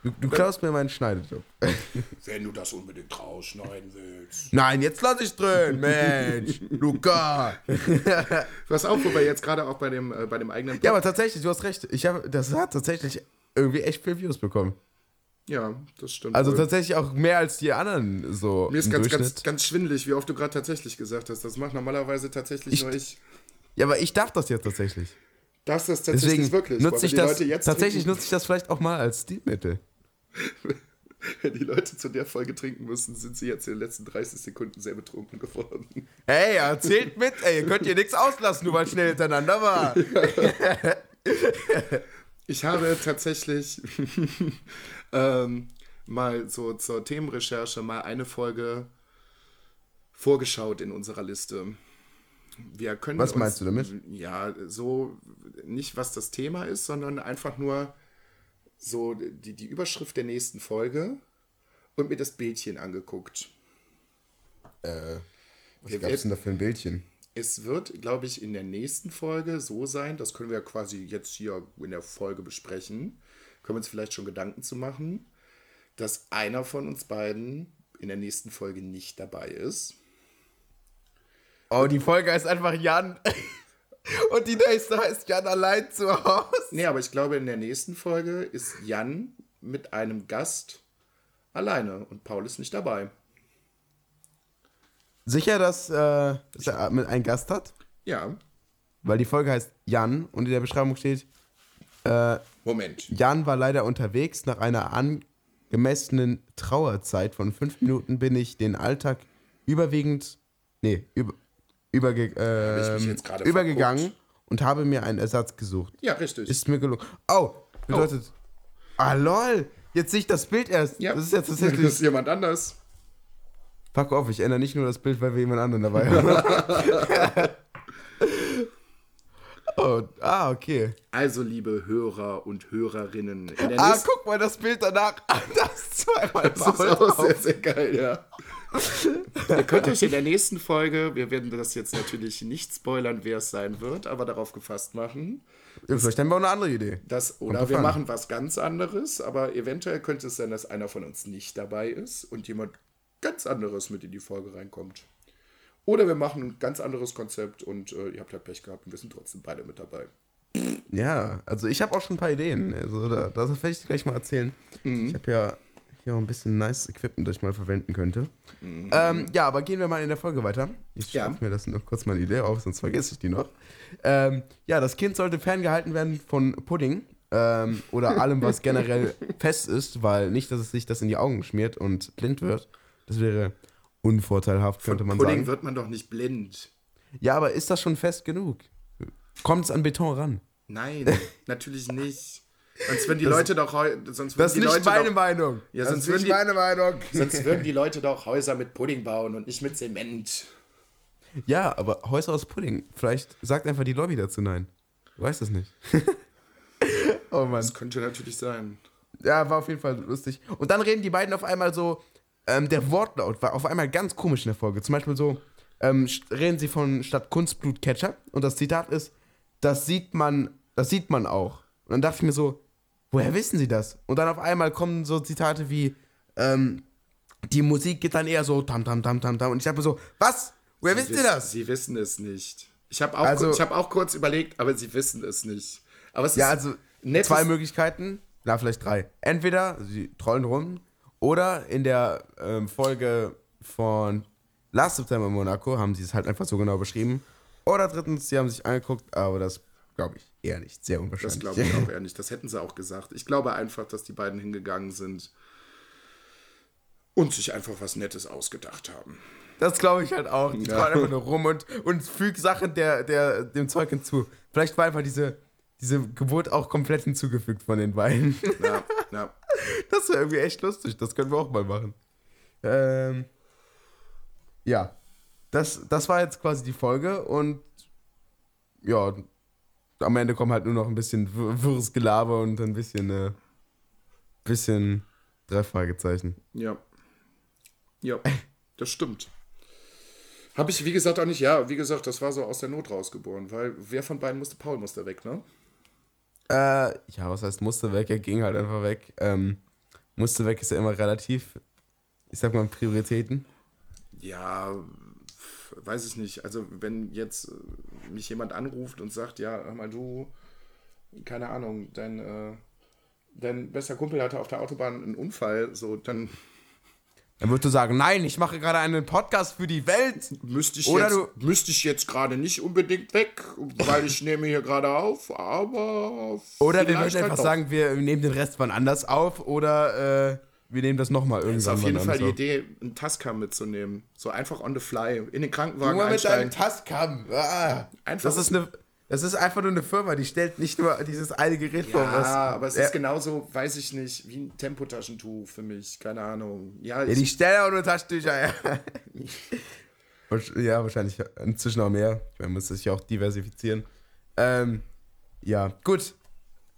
Du, du klaust mir meinen Schneidejob. Wenn du das unbedingt rausschneiden willst. Nein, jetzt lass ich drin, Mensch. Luca. Was auch, wo wir jetzt gerade auch bei dem, äh, bei dem eigenen. Ja, aber tatsächlich, du hast recht. Ich hab, das hat tatsächlich irgendwie echt viel Views bekommen. Ja, das stimmt. Also wohl. tatsächlich auch mehr als die anderen so Mir ist ganz, Durchschnitt. ganz, ganz schwindelig, wie oft du gerade tatsächlich gesagt hast. Das macht normalerweise tatsächlich Ich- nur ich. Ja, aber ich darf das jetzt tatsächlich. Darfst das tatsächlich Deswegen wirklich? nutze ich das tatsächlich trinken, nutze ich das vielleicht auch mal als Stilmittel. Wenn die Leute zu der Folge trinken müssen, sind sie jetzt in den letzten 30 Sekunden sehr betrunken geworden. Hey, erzählt mit, ey, ihr könnt hier nichts auslassen, nur weil es schnell hintereinander war. Ich habe tatsächlich ähm, mal so zur Themenrecherche mal eine Folge vorgeschaut in unserer Liste. Wir können Was uns, meinst du damit? Ja, so nicht was das Thema ist, sondern einfach nur so die, die Überschrift der nächsten Folge und mir das Bildchen angeguckt. Was Wir gab's denn da für ein Bildchen? Es wird, glaube ich, in der nächsten Folge so sein, das können wir quasi jetzt hier in der Folge besprechen, können wir uns vielleicht schon Gedanken zu machen, dass einer von uns beiden in der nächsten Folge nicht dabei ist. Oh, die Folge heißt einfach Jan. Und die nächste heißt Jan allein zu Hause. Nee, aber ich glaube, in der nächsten Folge ist Jan mit einem Gast alleine und Paul ist nicht dabei. Sicher, dass, äh, dass er mit einen Gast hat? Ja, Weil die Folge heißt Jan und in der Beschreibung steht, äh, Moment. Jan war leider unterwegs. Nach einer angemessenen Trauerzeit von fünf Minuten bin ich den Alltag überwiegend, nee, über, überge, gerade übergegangen verguckt? und habe mir einen Ersatz gesucht. Ja, richtig. Ist mir gelungen. Oh, bedeutet. Ah, lol. Jetzt sehe ich das Bild erst. ja, Das ist jetzt das tatsächlich. ist jemand anders. Fuck off, ich ändere nicht nur das Bild, weil wir jemand anderen dabei haben. Oh, ah, okay. Also, liebe Hörer und Hörerinnen. Ah, guck mal, das Bild danach. Das zweimal Das ist auch sehr, sehr geil, ja. Ihr könnt euch in der nächsten Folge, wir werden das jetzt natürlich nicht spoilern, wer es sein wird, aber darauf gefasst machen, Ja, vielleicht haben wir auch eine andere Idee. Kommt oder wir machen was ganz anderes, aber eventuell könnte es sein, dass einer von uns nicht dabei ist und jemand ganz anderes mit in die Folge reinkommt. Oder wir machen ein ganz anderes Konzept und äh, ihr habt halt Pech gehabt und wir sind trotzdem beide mit dabei. Ja, also ich habe auch schon ein paar Ideen. Also da, das werde ich gleich mal erzählen. Ich habe ja hier auch ein bisschen nice Equipment, das ich mal verwenden könnte. Ähm, ja, aber gehen wir mal in der Folge weiter. Ich Ja. schreibe mir das noch kurz mal die Idee auf, sonst vergesse ich die noch. Ähm, ja, das Kind sollte ferngehalten werden von Pudding ähm, oder allem, was generell fest ist, weil nicht, dass es sich das in die Augen schmiert und blind wird. Das wäre unvorteilhaft, könnte man Pudding sagen. wird man doch nicht blind. Ja, aber ist das schon fest genug? Kommt es an Beton ran? Nein, natürlich nicht. Sonst würden die Leute doch sonst würden Das ist die nicht Leute meine doch, Meinung. Ja, das sonst ist würden nicht die- meine Meinung. sonst würden die Leute doch Häuser mit Pudding bauen und nicht mit Zement. Ja, aber Häuser aus Pudding. Vielleicht sagt einfach die Lobby dazu nein. Du weißt es nicht. oh Mann. Das könnte natürlich sein. Ja, war auf jeden Fall lustig. Und dann reden die beiden auf einmal so, ähm, der Wortlaut war auf einmal ganz komisch in der Folge. Zum Beispiel so, ähm, reden sie von statt Kunstblut Ketchup und das Zitat ist, das sieht man, das sieht man auch. Und dann dachte ich mir so, woher wissen sie das? Und dann auf einmal kommen so Zitate wie, ähm, die Musik geht dann eher so tam tam tam tam tam und ich dachte mir so, was? Woher wisst ihr wiss- das? Sie wissen es nicht. Ich habe auch, Also- kur- ich hab auch kurz überlegt, aber sie wissen es nicht. Aber es Ja, ist also nettes- zwei Möglichkeiten, na vielleicht drei. Entweder sie trollen rum oder in der ähm, Folge von Last September in Monaco haben sie es halt einfach so genau beschrieben. Oder drittens, sie haben sich angeguckt, aber das glaube ich eher nicht. Sehr Das unwahrscheinlich. glaube ich auch eher nicht. Das hätten sie auch gesagt. Ich glaube einfach, dass die beiden hingegangen sind und sich einfach was Nettes ausgedacht haben. Das glaube ich halt auch. Die Ja. einfach nur rum und, und fügen Sachen der, der, dem Zeug hinzu. Vielleicht war einfach diese, diese Geburt auch komplett hinzugefügt von den beiden. Ja, ja. Das wäre irgendwie echt lustig. Das können wir auch mal machen. Ähm, ja. Das, das war jetzt quasi die Folge und ja, am Ende kommt halt nur noch ein bisschen wir- wirres Gelaber und ein bisschen, äh, bisschen drei Fragezeichen. Ja. Ja, das stimmt. Habe ich, wie gesagt, auch nicht, ja, wie gesagt, das war so aus der Not rausgeboren, weil wer von beiden musste, Paul musste weg, ne? Äh, ja, was heißt musste weg? Er ging halt einfach weg. Ähm, musste weg ist ja immer relativ, ich sag mal, Prioritäten. Ja, weiß ich nicht. Also, wenn jetzt äh, mich jemand anruft und sagt, ja, hör mal, du, keine Ahnung, dein, äh, dein bester Kumpel hatte auf der Autobahn einen Unfall, so, dann Dann würdest du sagen, nein, ich mache gerade einen Podcast für die Welt. müsste ich, Oder jetzt, müsste ich jetzt gerade nicht unbedingt weg, weil ich nehme hier gerade auf, aber. Oder wir vielleicht würden halt einfach doch. sagen, wir nehmen den Rest wann anders auf oder äh, wir nehmen das nochmal Das ist irgendwann auf jeden Fall die anders Idee, einen Tascam mitzunehmen. So einfach on the fly. In den Krankenwagen Nur mit deinem einsteigen. Tascam. Ah. Einfach- Das ist eine. Das ist einfach nur eine Firma, die stellt nicht nur dieses eine Gerät vor. Ja, aber es ja, ist genauso, weiß ich nicht, wie ein Tempotaschentuch für mich. Keine Ahnung. Ja, Ja, die stellen auch nur Taschentücher. Ja. Wahrsch- ja, wahrscheinlich inzwischen auch mehr. Ich meine, muss sich ja auch diversifizieren. Ähm, ja, gut.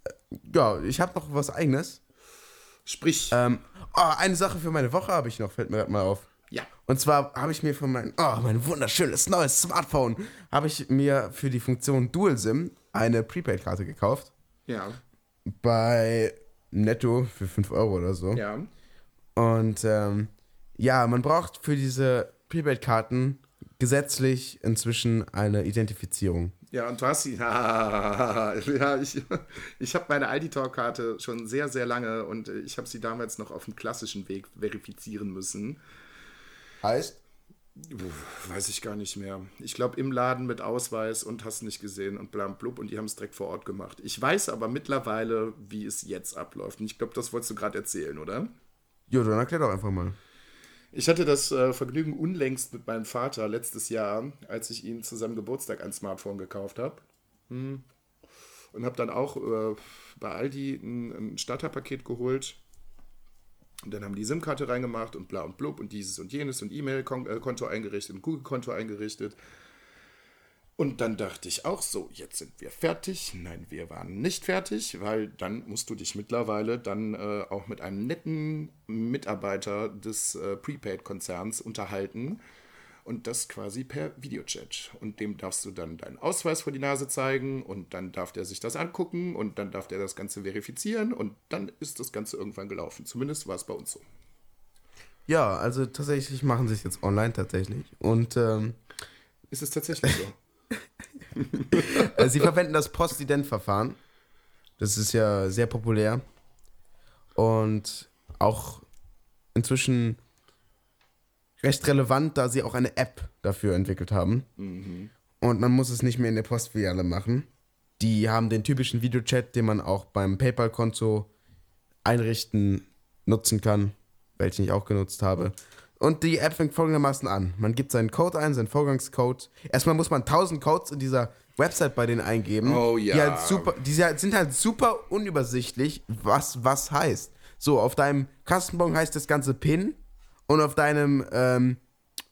Äh, Ja, ich habe noch was eigenes. Sprich. Ähm, oh, eine Sache für meine Woche habe ich noch, fällt mir gerade mal auf. ja. Und zwar habe ich mir für mein, oh, mein wunderschönes neues Smartphone, habe ich mir für die Funktion Dual SIM eine Prepaid-Karte gekauft. Ja. Bei Netto für 5 Euro oder so. Ja. Und ähm, ja, man braucht für diese Prepaid-Karten gesetzlich inzwischen eine Identifizierung. Ja, und du hast sie. ja, ich, ich habe meine Alditor-Karte schon sehr, sehr lange und ich habe sie damals noch auf dem klassischen Weg verifizieren müssen. Heißt? Weiß ich gar nicht mehr. Ich glaube im Laden mit Ausweis und hast nicht gesehen und blam blub und die haben es direkt vor Ort gemacht. Ich weiß aber mittlerweile, wie es jetzt abläuft. Und ich glaube, das wolltest du gerade erzählen, oder? Jo, dann erklär doch einfach mal. Ich hatte das äh, Vergnügen unlängst mit meinem Vater letztes Jahr, als ich ihm zu seinem Geburtstag ein Smartphone gekauft habe. Hm. Und habe dann auch äh, bei Aldi ein, ein Starterpaket geholt. Und dann haben die SIM-Karte reingemacht und bla und blub und dieses und jenes und E-Mail-Konto eingerichtet und Google-Konto eingerichtet. Und dann dachte ich auch so, jetzt sind wir fertig. Nein, wir waren nicht fertig, weil dann musst du dich mittlerweile dann äh, auch mit einem netten Mitarbeiter des äh, Prepaid-Konzerns unterhalten. Und das quasi per Videochat. Und dem darfst du dann deinen Ausweis vor die Nase zeigen und dann darf der sich das angucken und dann darf der das Ganze verifizieren und dann ist das Ganze irgendwann gelaufen. Zumindest war es bei uns so. Ja, also tatsächlich machen sie es jetzt online tatsächlich. Und ähm, ist es tatsächlich so? Äh, sie verwenden das Postident-Verfahren. Das ist ja sehr populär. Und auch inzwischen recht relevant, da sie auch eine App dafür entwickelt haben. Mhm. Und man muss es nicht mehr in der Postfiliale machen. Die haben den typischen Videochat, den man auch beim PayPal-Konto einrichten, nutzen kann, welchen ich auch genutzt habe. Und die App fängt folgendermaßen an. Man gibt seinen Code ein, seinen Vorgangscode. Erstmal muss man 1000 Codes in dieser Website bei denen eingeben. Oh ja. Die, halt super, die sind halt super unübersichtlich, was was heißt. So, auf deinem Kastenbon heißt das Ganze PIN und auf deinem, ähm,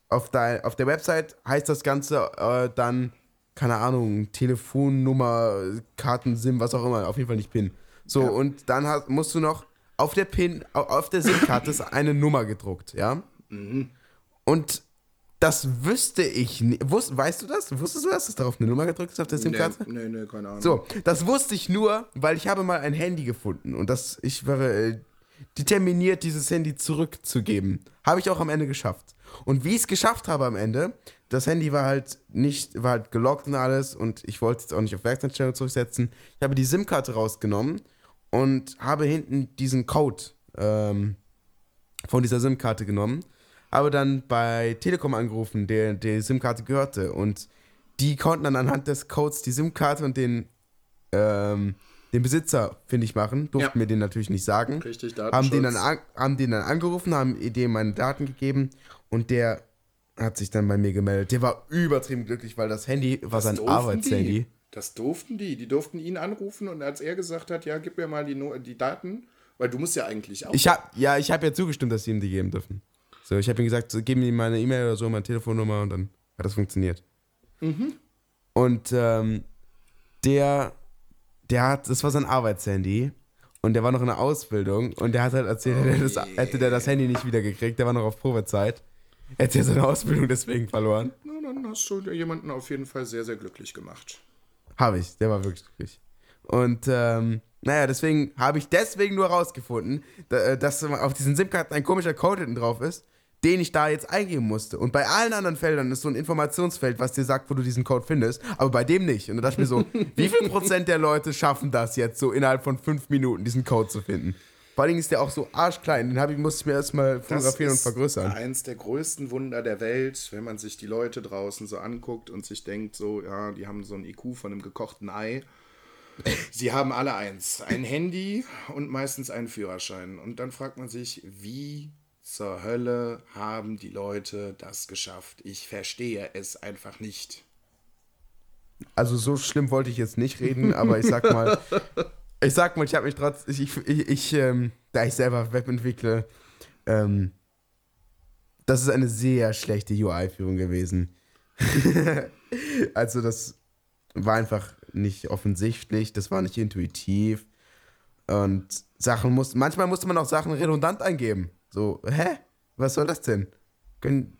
auf, dein, auf der Website heißt das Ganze äh, dann, keine Ahnung, Telefonnummer, Kartensim, was auch immer. Auf jeden Fall nicht PIN. So, ja. und dann hast, musst du noch auf der PIN, auf der SIM-Karte ist eine Nummer gedruckt, ja? Mhm. Und das wüsste ich nicht. Wusst, weißt du das? Wusstest du, dass es darauf eine Nummer gedrückt ist auf der SIM-Karte? Nee, nee, nee, keine Ahnung. So, das wusste ich nur, weil ich habe mal ein Handy gefunden und das, ich war äh, determiniert, dieses Handy zurückzugeben. Habe ich auch am Ende geschafft. Und wie ich es geschafft habe am Ende, das Handy war halt nicht, war halt gelockt und alles und ich wollte es auch nicht auf Werkseinstellung zurücksetzen. Ich habe die SIM-Karte rausgenommen und habe hinten diesen Code ähm, von dieser SIM-Karte genommen habe dann bei Telekom angerufen, der die SIM-Karte gehörte. Und die konnten dann anhand des Codes die SIM-Karte und den, ähm, den Besitzer, finde ich, machen. Durften ja. mir den natürlich nicht sagen. Richtig, haben den, dann an, haben den dann angerufen, haben dem meine Daten gegeben und der hat sich dann bei mir gemeldet. Der war übertrieben glücklich, weil das Handy war das sein Arbeitshandy. Das durften die. Die durften ihn anrufen und als er gesagt hat, ja, gib mir mal die, no die Daten, weil du musst ja eigentlich auch. Ich hab, ja, ich habe ja zugestimmt, dass sie ihm die geben dürfen. So, ich habe ihm gesagt, so, gib mir meine E-Mail oder so, meine Telefonnummer und dann hat das funktioniert. Mhm. Und ähm, der, der hat, das war sein Arbeitshandy und der war noch in der Ausbildung und der hat halt erzählt, oh hätte, das, hätte der das Handy nicht wiedergekriegt, der war noch auf Probezeit. Er hätte seine Ausbildung deswegen verloren. Na, dann hast du jemanden auf jeden Fall sehr, sehr glücklich gemacht. Habe ich, der war wirklich glücklich. Und ähm, naja, deswegen habe ich deswegen nur herausgefunden, äh, dass auf diesen SIM-Karten ein komischer Code hinten drauf ist den ich da jetzt eingeben musste. Und bei allen anderen Feldern ist so ein Informationsfeld, was dir sagt, wo du diesen Code findest, aber bei dem nicht. Und da dachte ich mir so, wie viel Prozent der Leute schaffen das jetzt so innerhalb von fünf Minuten, diesen Code zu finden? Vor allem ist der auch so arschklein, den ich, musste ich mir erstmal fotografieren und vergrößern. Eins der größten Wunder der Welt, wenn man sich die Leute draußen so anguckt und sich denkt, so, ja, die haben so ein IQ von einem gekochten Ei. Sie haben alle eins. Ein Handy und meistens einen Führerschein. Und dann fragt man sich, wie zur Hölle haben die Leute das geschafft? Ich verstehe es einfach nicht. Also so schlimm wollte ich jetzt nicht reden, aber ich sag mal, ich sag mal, ich habe mich trotzdem, ich, ich, ich ähm, da ich selber Web entwickle, ähm, das ist eine sehr schlechte UI-Führung gewesen. also das war einfach nicht offensichtlich, das war nicht intuitiv und Sachen mussten, manchmal musste man auch Sachen redundant eingeben. So, hä? Was soll das denn?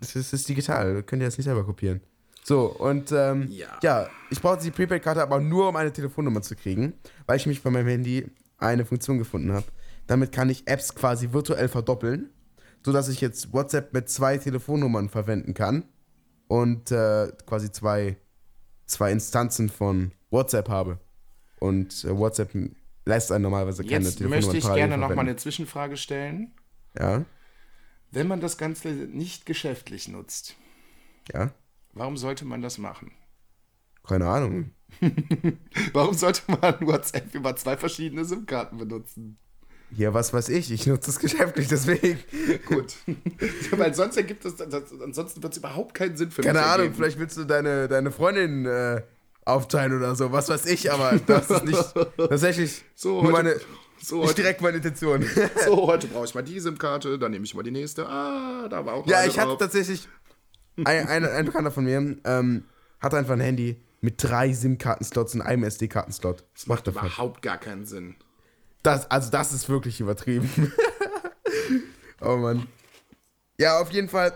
Das ist, digital, könnt ihr das nicht selber kopieren. So, und ähm, ja. ja, ich brauchte die Prepaid-Karte aber nur, um eine Telefonnummer zu kriegen, weil ich mich bei meinem Handy eine Funktion gefunden habe. Damit kann ich Apps quasi virtuell verdoppeln, sodass ich jetzt WhatsApp mit zwei Telefonnummern verwenden kann und äh, quasi zwei, zwei Instanzen von WhatsApp habe. Und äh, WhatsApp lässt einen normalerweise keine Jetzt Telefonnummern möchte ich gerne nochmal eine Zwischenfrage stellen. Ja. Wenn man das Ganze nicht geschäftlich nutzt, ja. warum sollte man das machen? Keine Ahnung. warum sollte man WhatsApp über zwei verschiedene SIM-Karten benutzen? Ja, was weiß ich, ich nutze es geschäftlich, deswegen. Gut. Weil sonst ergibt es, ansonsten wird es überhaupt keinen Sinn für mich. Keine Ahnung, ergeben. vielleicht willst du deine, deine Freundin äh, aufteilen oder so, was weiß ich, aber das ist nicht tatsächlich so, nur meine, so, ist direkt meine Intention. so, heute brauche ich mal die SIM-Karte, dann nehme ich mal die nächste. Ah, da war auch Ja, ich hatte tatsächlich, ein, ein, ein, Bekannter von mir ähm, hatte einfach ein Handy, mit drei SIM-Karten-Slots und einem SD-Karten-Slot. Das macht überhaupt gar keinen Sinn. Das, also das ist wirklich übertrieben. oh Mann. Ja, auf jeden Fall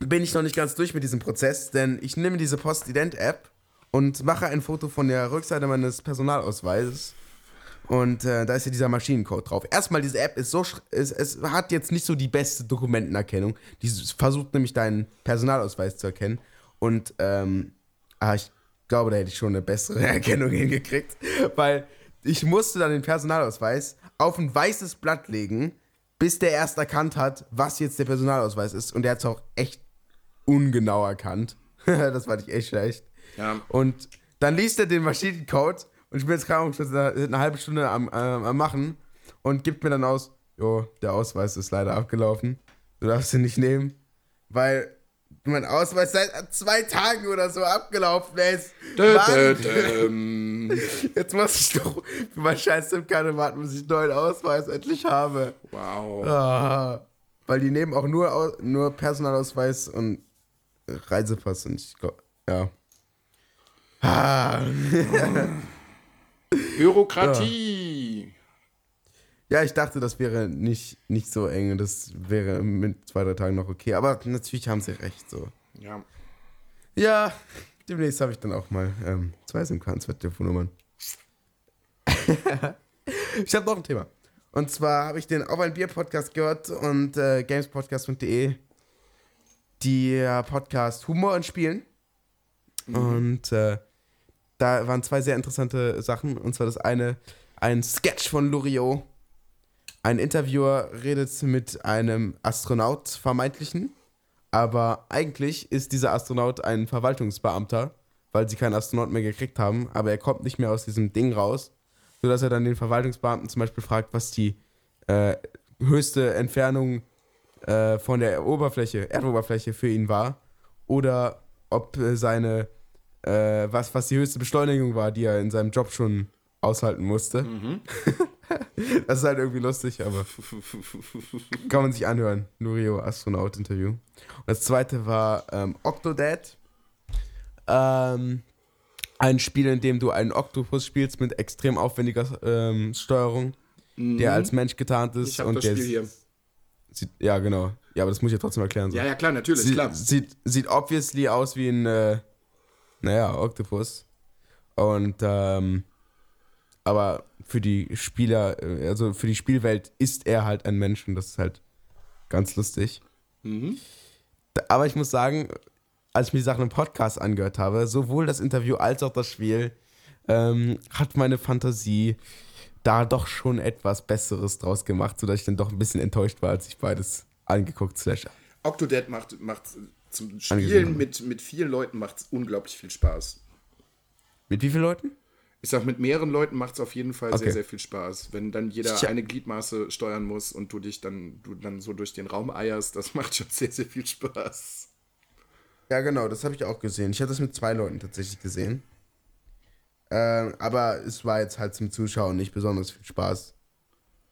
bin ich noch nicht ganz durch mit diesem Prozess, denn ich nehme diese Postident-App und mache ein Foto von der Rückseite meines Personalausweises. Und äh, da ist ja dieser Maschinencode drauf. Erstmal, diese App ist so, es, es hat jetzt nicht so die beste Dokumentenerkennung. Die versucht nämlich deinen Personalausweis zu erkennen. Und ähm, ah, ich glaube, da hätte ich schon eine bessere Erkennung hingekriegt, weil ich musste dann den Personalausweis auf ein weißes Blatt legen, bis der erst erkannt hat, was jetzt der Personalausweis ist. Und der hat es auch echt ungenau erkannt. das fand ich echt schlecht. Ja. Und dann liest er den Maschinencode und ich bin jetzt gerade eine, eine halbe Stunde am, äh, am machen und gibt mir dann aus, jo, der Ausweis ist leider abgelaufen. Du darfst ihn nicht nehmen, weil mein Ausweis seit zwei Tagen oder so abgelaufen ist. Dö, dö, dö. Jetzt muss ich doch für mein scheiß SIM-Karte warten, bis ich einen neuen Ausweis endlich habe. Wow. Ah, weil die nehmen auch nur, nur Personalausweis und Reisepass und ich glaube, ja. Ah. Bürokratie. Ja, ich dachte, das wäre nicht, nicht so eng. Das wäre mit zwei, drei Tagen noch okay. Aber natürlich haben sie recht. So. Ja. Ja, demnächst habe ich dann auch mal ähm, zwei SIM-Karten, zwei Telefonnummern. ich habe noch ein Thema. Und zwar habe ich den Auf ein Bier Podcast gehört und äh, gamespodcast.de. Der Podcast Humor und Spielen. Mhm. Und äh, da waren zwei sehr interessante Sachen. Und zwar das eine, ein Sketch von Loriot. Ein Interviewer redet mit einem Astronaut, vermeintlichen. Aber eigentlich ist dieser Astronaut ein Verwaltungsbeamter, weil sie keinen Astronaut mehr gekriegt haben. Aber er kommt nicht mehr aus diesem Ding raus, sodass er dann den Verwaltungsbeamten zum Beispiel fragt, was die äh, höchste Entfernung äh, von der Oberfläche, Erdoberfläche für ihn war. Oder ob äh, seine äh, was, was die höchste Beschleunigung war, die er in seinem Job schon aushalten musste. Mhm. das ist halt irgendwie lustig, aber kann man sich anhören. Nurio Astronaut-Interview. Und das zweite war ähm, Octodad. Ähm, ein Spiel, in dem du einen Oktopus spielst mit extrem aufwendiger ähm, Steuerung, mhm. der als Mensch getarnt ist. Ich hab und das Spiel hier. Sieht, ja, genau. Ja, aber das muss ich ja trotzdem erklären. So. Ja, ja, klar, natürlich, Sie, klar. Sieht, sieht obviously aus wie ein äh, naja, Octopus. Und, ähm, aber für die Spieler, äh, also für die Spielwelt ist er halt ein Mensch und das ist halt ganz lustig. Mhm. Aber ich muss sagen, als ich mir die Sachen im Podcast angehört habe, sowohl das Interview als auch das Spiel, ähm, hat meine Fantasie da doch schon etwas Besseres draus gemacht, sodass ich dann doch ein bisschen enttäuscht war, als ich beides angeguckt slash. Octodad macht, macht zum Spielen mit, mit vielen Leuten macht es unglaublich viel Spaß. Mit wie vielen Leuten? Ich sag, mit mehreren Leuten macht es auf jeden Fall okay. sehr, sehr viel Spaß. Wenn dann jeder Tja. eine Gliedmaße steuern muss und du dich dann, du dann so durch den Raum eierst, das macht schon sehr, sehr viel Spaß. Ja, genau, das habe ich auch gesehen. Ich hatte es mit zwei Leuten tatsächlich gesehen. Äh, aber es war jetzt halt zum Zuschauen nicht besonders viel Spaß.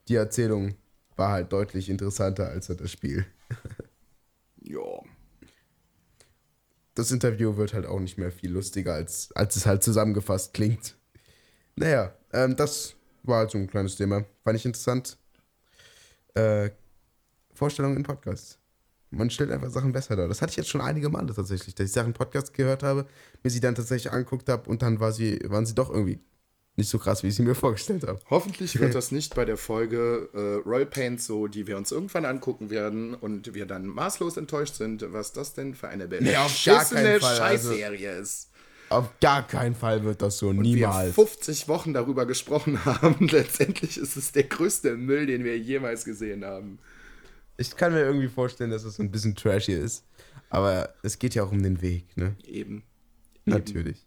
Die Erzählung war halt deutlich interessanter als das Spiel. ja das Interview wird halt auch nicht mehr viel lustiger, als, als es halt zusammengefasst klingt. Naja, ähm, das war halt so ein kleines Thema. Fand ich interessant. Äh, Vorstellungen in Podcasts. Man stellt einfach Sachen besser dar. Das hatte ich jetzt schon einige Male tatsächlich, dass ich Sachen Podcast gehört habe, mir sie dann tatsächlich angeguckt habe und dann war sie, waren sie doch irgendwie nicht so krass, wie ich sie mir vorgestellt habe. Hoffentlich wird das nicht bei der Folge äh, Royal Pains so, die wir uns irgendwann angucken werden und wir dann maßlos enttäuscht sind, was das denn für eine nee, beschissene also Scheißserie also, ist. Auf gar keinen Fall wird das so, und niemals. Wir 50 Wochen darüber gesprochen haben. Letztendlich ist es der größte Müll, den wir jemals gesehen haben. Ich kann mir irgendwie vorstellen, dass es ein bisschen trashy ist. Aber es geht ja auch um den Weg, ne? Eben. Natürlich.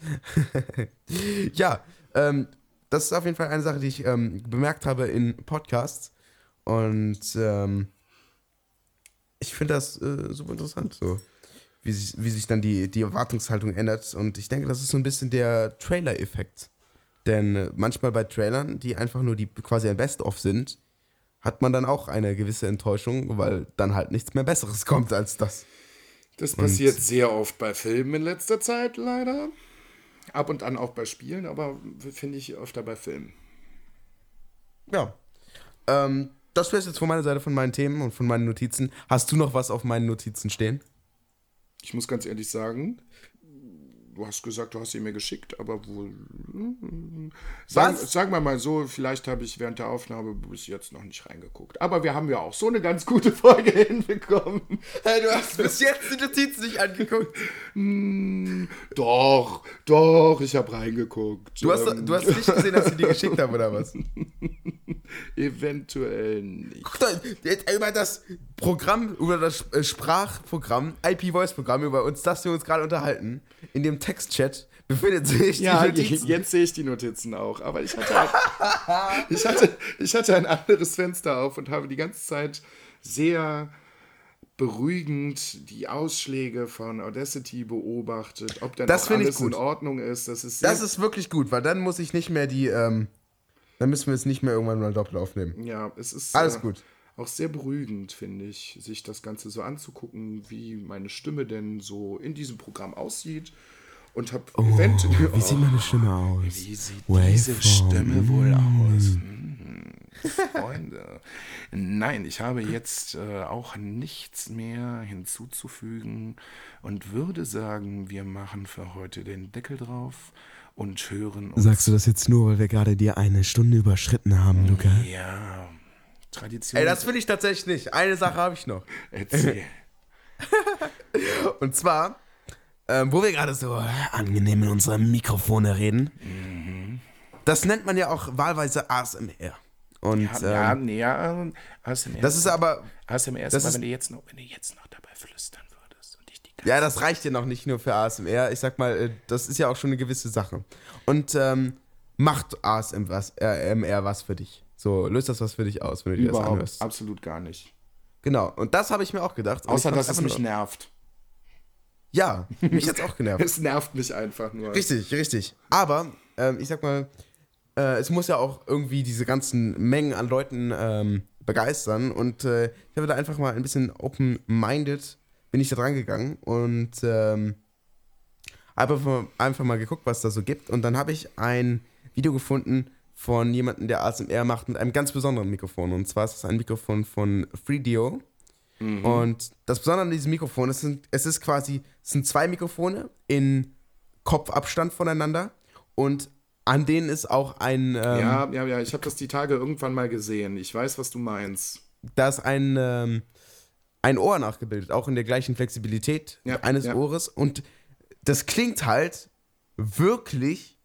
ja, ähm, das ist auf jeden Fall eine Sache, die ich ähm, bemerkt habe in Podcasts. Und ähm, ich finde das äh, super interessant, so wie sich, wie sich dann die, die Erwartungshaltung ändert. Und ich denke, das ist so ein bisschen der Trailer-Effekt. Denn äh, manchmal bei Trailern, die einfach nur die quasi ein Best-of sind, hat man dann auch eine gewisse Enttäuschung, weil dann halt nichts mehr Besseres kommt als das. Das passiert Und sehr oft bei Filmen in letzter Zeit, leider. Ab und an auch bei Spielen, aber finde ich öfter bei Filmen. Ja. Ähm, das wäre es jetzt von meiner Seite von meinen Themen und von meinen Notizen. Hast du noch was auf meinen Notizen stehen? Ich muss ganz ehrlich sagen, du hast gesagt, du hast sie mir geschickt, aber wohl. Sagen, Was? sagen wir mal so, vielleicht habe ich während der Aufnahme bis jetzt noch nicht reingeguckt. Aber wir haben ja auch so eine ganz gute Folge hinbekommen. Hey, du hast bis jetzt die Notizen nicht angeguckt. Hm, doch, doch, ich habe reingeguckt. Du hast, Ähm, du hast nicht gesehen, dass ich die geschickt habe, oder was? Eventuell nicht. Guck doch, über das Programm, über das äh, Sprachprogramm, IP-Voice-Programm, über uns, das wir uns gerade unterhalten, in dem Textchat befindet sich Ja, die Notizen. jetzt sehe ich die Notizen auch. Aber ich hatte, ein, ich, hatte, ich hatte ein anderes Fenster auf und habe die ganze Zeit sehr beruhigend die Ausschläge von Audacity beobachtet, ob dann Das alles gut. in Ordnung ist. Das ist, Das ist wirklich gut, weil dann muss ich nicht mehr die, ähm, dann müssen wir es nicht mehr irgendwann mal doppelt aufnehmen. ja, es ist Alles äh, gut. auch sehr beruhigend, finde ich, sich das Ganze so anzugucken, wie meine Stimme denn so in diesem Programm aussieht. Und habe eventuell. Oh, Wie sieht meine Stimme aus? Wie sieht Waveform. diese Stimme wohl aus? Hm, Freunde. Nein, ich habe jetzt äh, auch nichts mehr hinzuzufügen und würde sagen, wir machen für heute den Deckel drauf und hören uns. Sagst du das jetzt nur, weil wir gerade dir eine Stunde überschritten haben, Luca? Ja, Tradition. Ey, das finde ich tatsächlich nicht. Eine Sache habe ich noch. Erzähl. Und zwar, ähm, wo wir gerade so angenehm in unserem Mikrofone reden, das nennt man ja auch wahlweise ASMR. Und ja, ähm, nee, ja, ASMR. das ist aber, ASMR ist das aber, wenn du jetzt noch, wenn du jetzt noch dabei flüstern würdest und ich die ja, das reicht ja noch nicht nur für ASMR. Ich sag mal, äh, das ist ja auch schon eine gewisse Sache. Und ähm, macht ASMR was, äh, was für dich? So, löst das was für dich aus, wenn du dir das überhaupt anhörst? absolut gar nicht. Genau, und das habe ich mir auch gedacht. Außer, dass es mich nervt. Ja, mich hat's auch genervt. Es nervt mich einfach nur. Richtig, richtig. Aber, ähm, ich sag mal, äh, es muss ja auch irgendwie diese ganzen Mengen an Leuten ähm, begeistern. Und äh, ich habe da einfach mal ein bisschen open-minded, bin ich da dran gegangen und ähm, habe einfach mal- einfach mal geguckt, was da so gibt. Und dann habe ich ein Video gefunden von jemandem, der ASMR macht mit einem ganz besonderen Mikrofon. Und zwar ist es ein Mikrofon von FreeDio. Und das Besondere an diesem Mikrofon, es, sind, es ist quasi, es sind zwei Mikrofone in Kopfabstand voneinander und an denen ist auch ein, ähm, Ja, ja, ja, ich habe das die Tage irgendwann mal gesehen. Ich weiß, was du meinst. da ist ein, ähm, ein Ohr nachgebildet, auch in der gleichen Flexibilität Ja, eines ja. Ohres. Und das klingt halt wirklich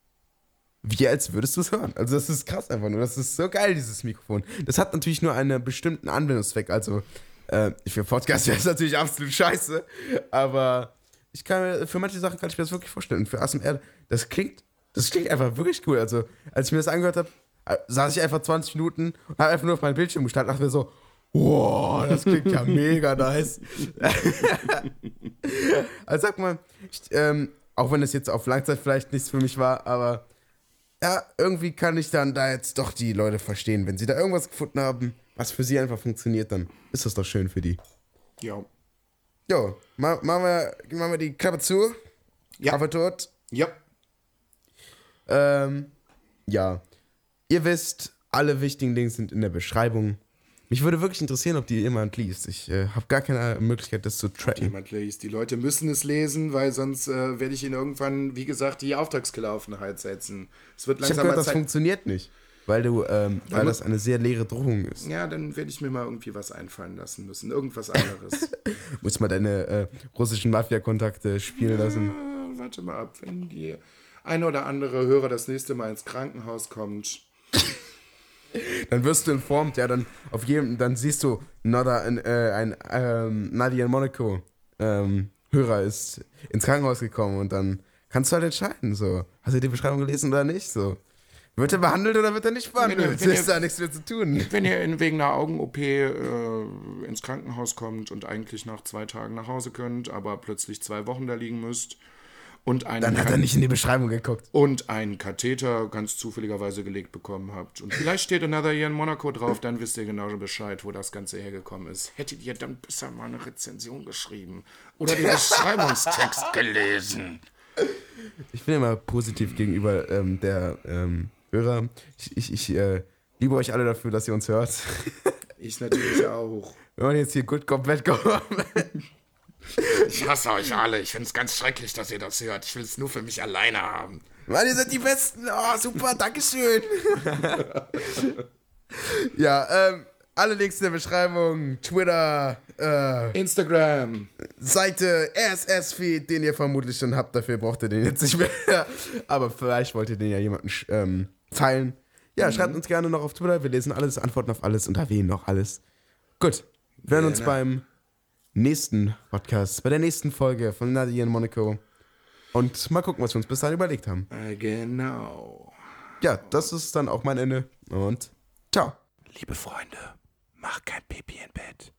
wie als würdest du es hören. Also das ist krass einfach nur. Das ist so geil, dieses Mikrofon. Das hat natürlich nur einen bestimmten Anwendungszweck. Also äh, für Podcast wäre es natürlich absolut scheiße. Aber ich kann mir, für manche Sachen kann ich mir das wirklich vorstellen. Und für ASMR, das klingt, das klingt einfach wirklich cool. Also als ich mir das angehört habe, äh, saß ich einfach 20 Minuten und habe einfach nur auf meinen Bildschirm gestanden und dachte mir so, wow, das klingt ja mega nice. also sag mal, ich, ähm, auch wenn es jetzt auf Langzeit vielleicht nichts für mich war, aber ja, irgendwie kann ich dann da jetzt doch die Leute verstehen. Wenn sie da irgendwas gefunden haben, was für sie einfach funktioniert, dann ist das doch schön für die. Ja. Jo, ma machen, wir, machen wir die Klappe zu. Ja. Aber tot. Ja. Ähm, ja. Ihr wisst, alle wichtigen Dinge sind in der Beschreibung. Mich würde wirklich interessieren, ob die jemand liest. Ich äh, habe gar keine Möglichkeit, das zu tracken. Jemand liest. Die Leute müssen es lesen, weil sonst äh, werde ich ihnen irgendwann, wie gesagt, die Auftragskiller setzen. Es wird Ich langsam gehört, mal das Zeit. funktioniert nicht. Weil du, ähm, weil das eine sehr leere Drohung ist. Ja, dann werde ich mir mal irgendwie was einfallen lassen müssen. Irgendwas anderes. Muss mal deine äh, russischen Mafia-Kontakte spielen lassen. äh, warte mal ab, wenn die eine oder andere Hörer das nächste Mal ins Krankenhaus kommt. Dann wirst du informt, ja, dann auf jedem, dann siehst du, Nada, ein, äh, ein ähm, Nadia in Monaco ähm, Hörer ist ins Krankenhaus gekommen und dann kannst du halt entscheiden, so, hast du die Beschreibung gelesen oder nicht, so. Wird er behandelt oder wird er nicht behandelt? wenn ihr- ist da nichts mehr zu tun. Wenn ihr in, wegen einer Augen-OP äh, ins Krankenhaus kommt und eigentlich nach zwei Tagen nach Hause könnt, aber plötzlich zwei Wochen da liegen müsst und einen, Dann hat er nicht in die Beschreibung geguckt. und einen Katheter ganz zufälligerweise gelegt bekommen habt und vielleicht steht Another Year in Monaco drauf, dann wisst ihr genau Bescheid, wo das Ganze hergekommen ist. Hättet ihr dann besser mal eine Rezension geschrieben oder den Beschreibungstext gelesen? Ich bin immer positiv gegenüber ähm, der ähm, Hörer. Ich, ich, ich äh, liebe euch alle dafür, dass ihr uns hört. Ich natürlich auch. Wenn man jetzt hier gut komplett kommen. Ich hasse euch alle. Ich finde es ganz schrecklich, dass ihr das hört. Ich will es nur für mich alleine haben. Mann, ihr seid die Besten. Oh, super, Dankeschön. ja, ähm, alle Links in der Beschreibung. Twitter, äh, Instagram. Seite, RSS-Feed, den ihr vermutlich schon habt. Dafür braucht ihr den jetzt nicht mehr. Aber vielleicht wollt ihr den ja jemanden ähm, teilen. Ja, schreibt uns gerne noch auf Twitter. Wir lesen alles, antworten auf alles und erwähnen noch alles. Gut, wir hören uns beim nächsten Podcast, bei der nächsten Folge von Nadia in Monaco. Und mal gucken, was wir uns bis dahin überlegt haben. Äh, genau. Ja, das ist dann auch mein Ende. Und ciao. Liebe Freunde, macht kein Pipi im Bett.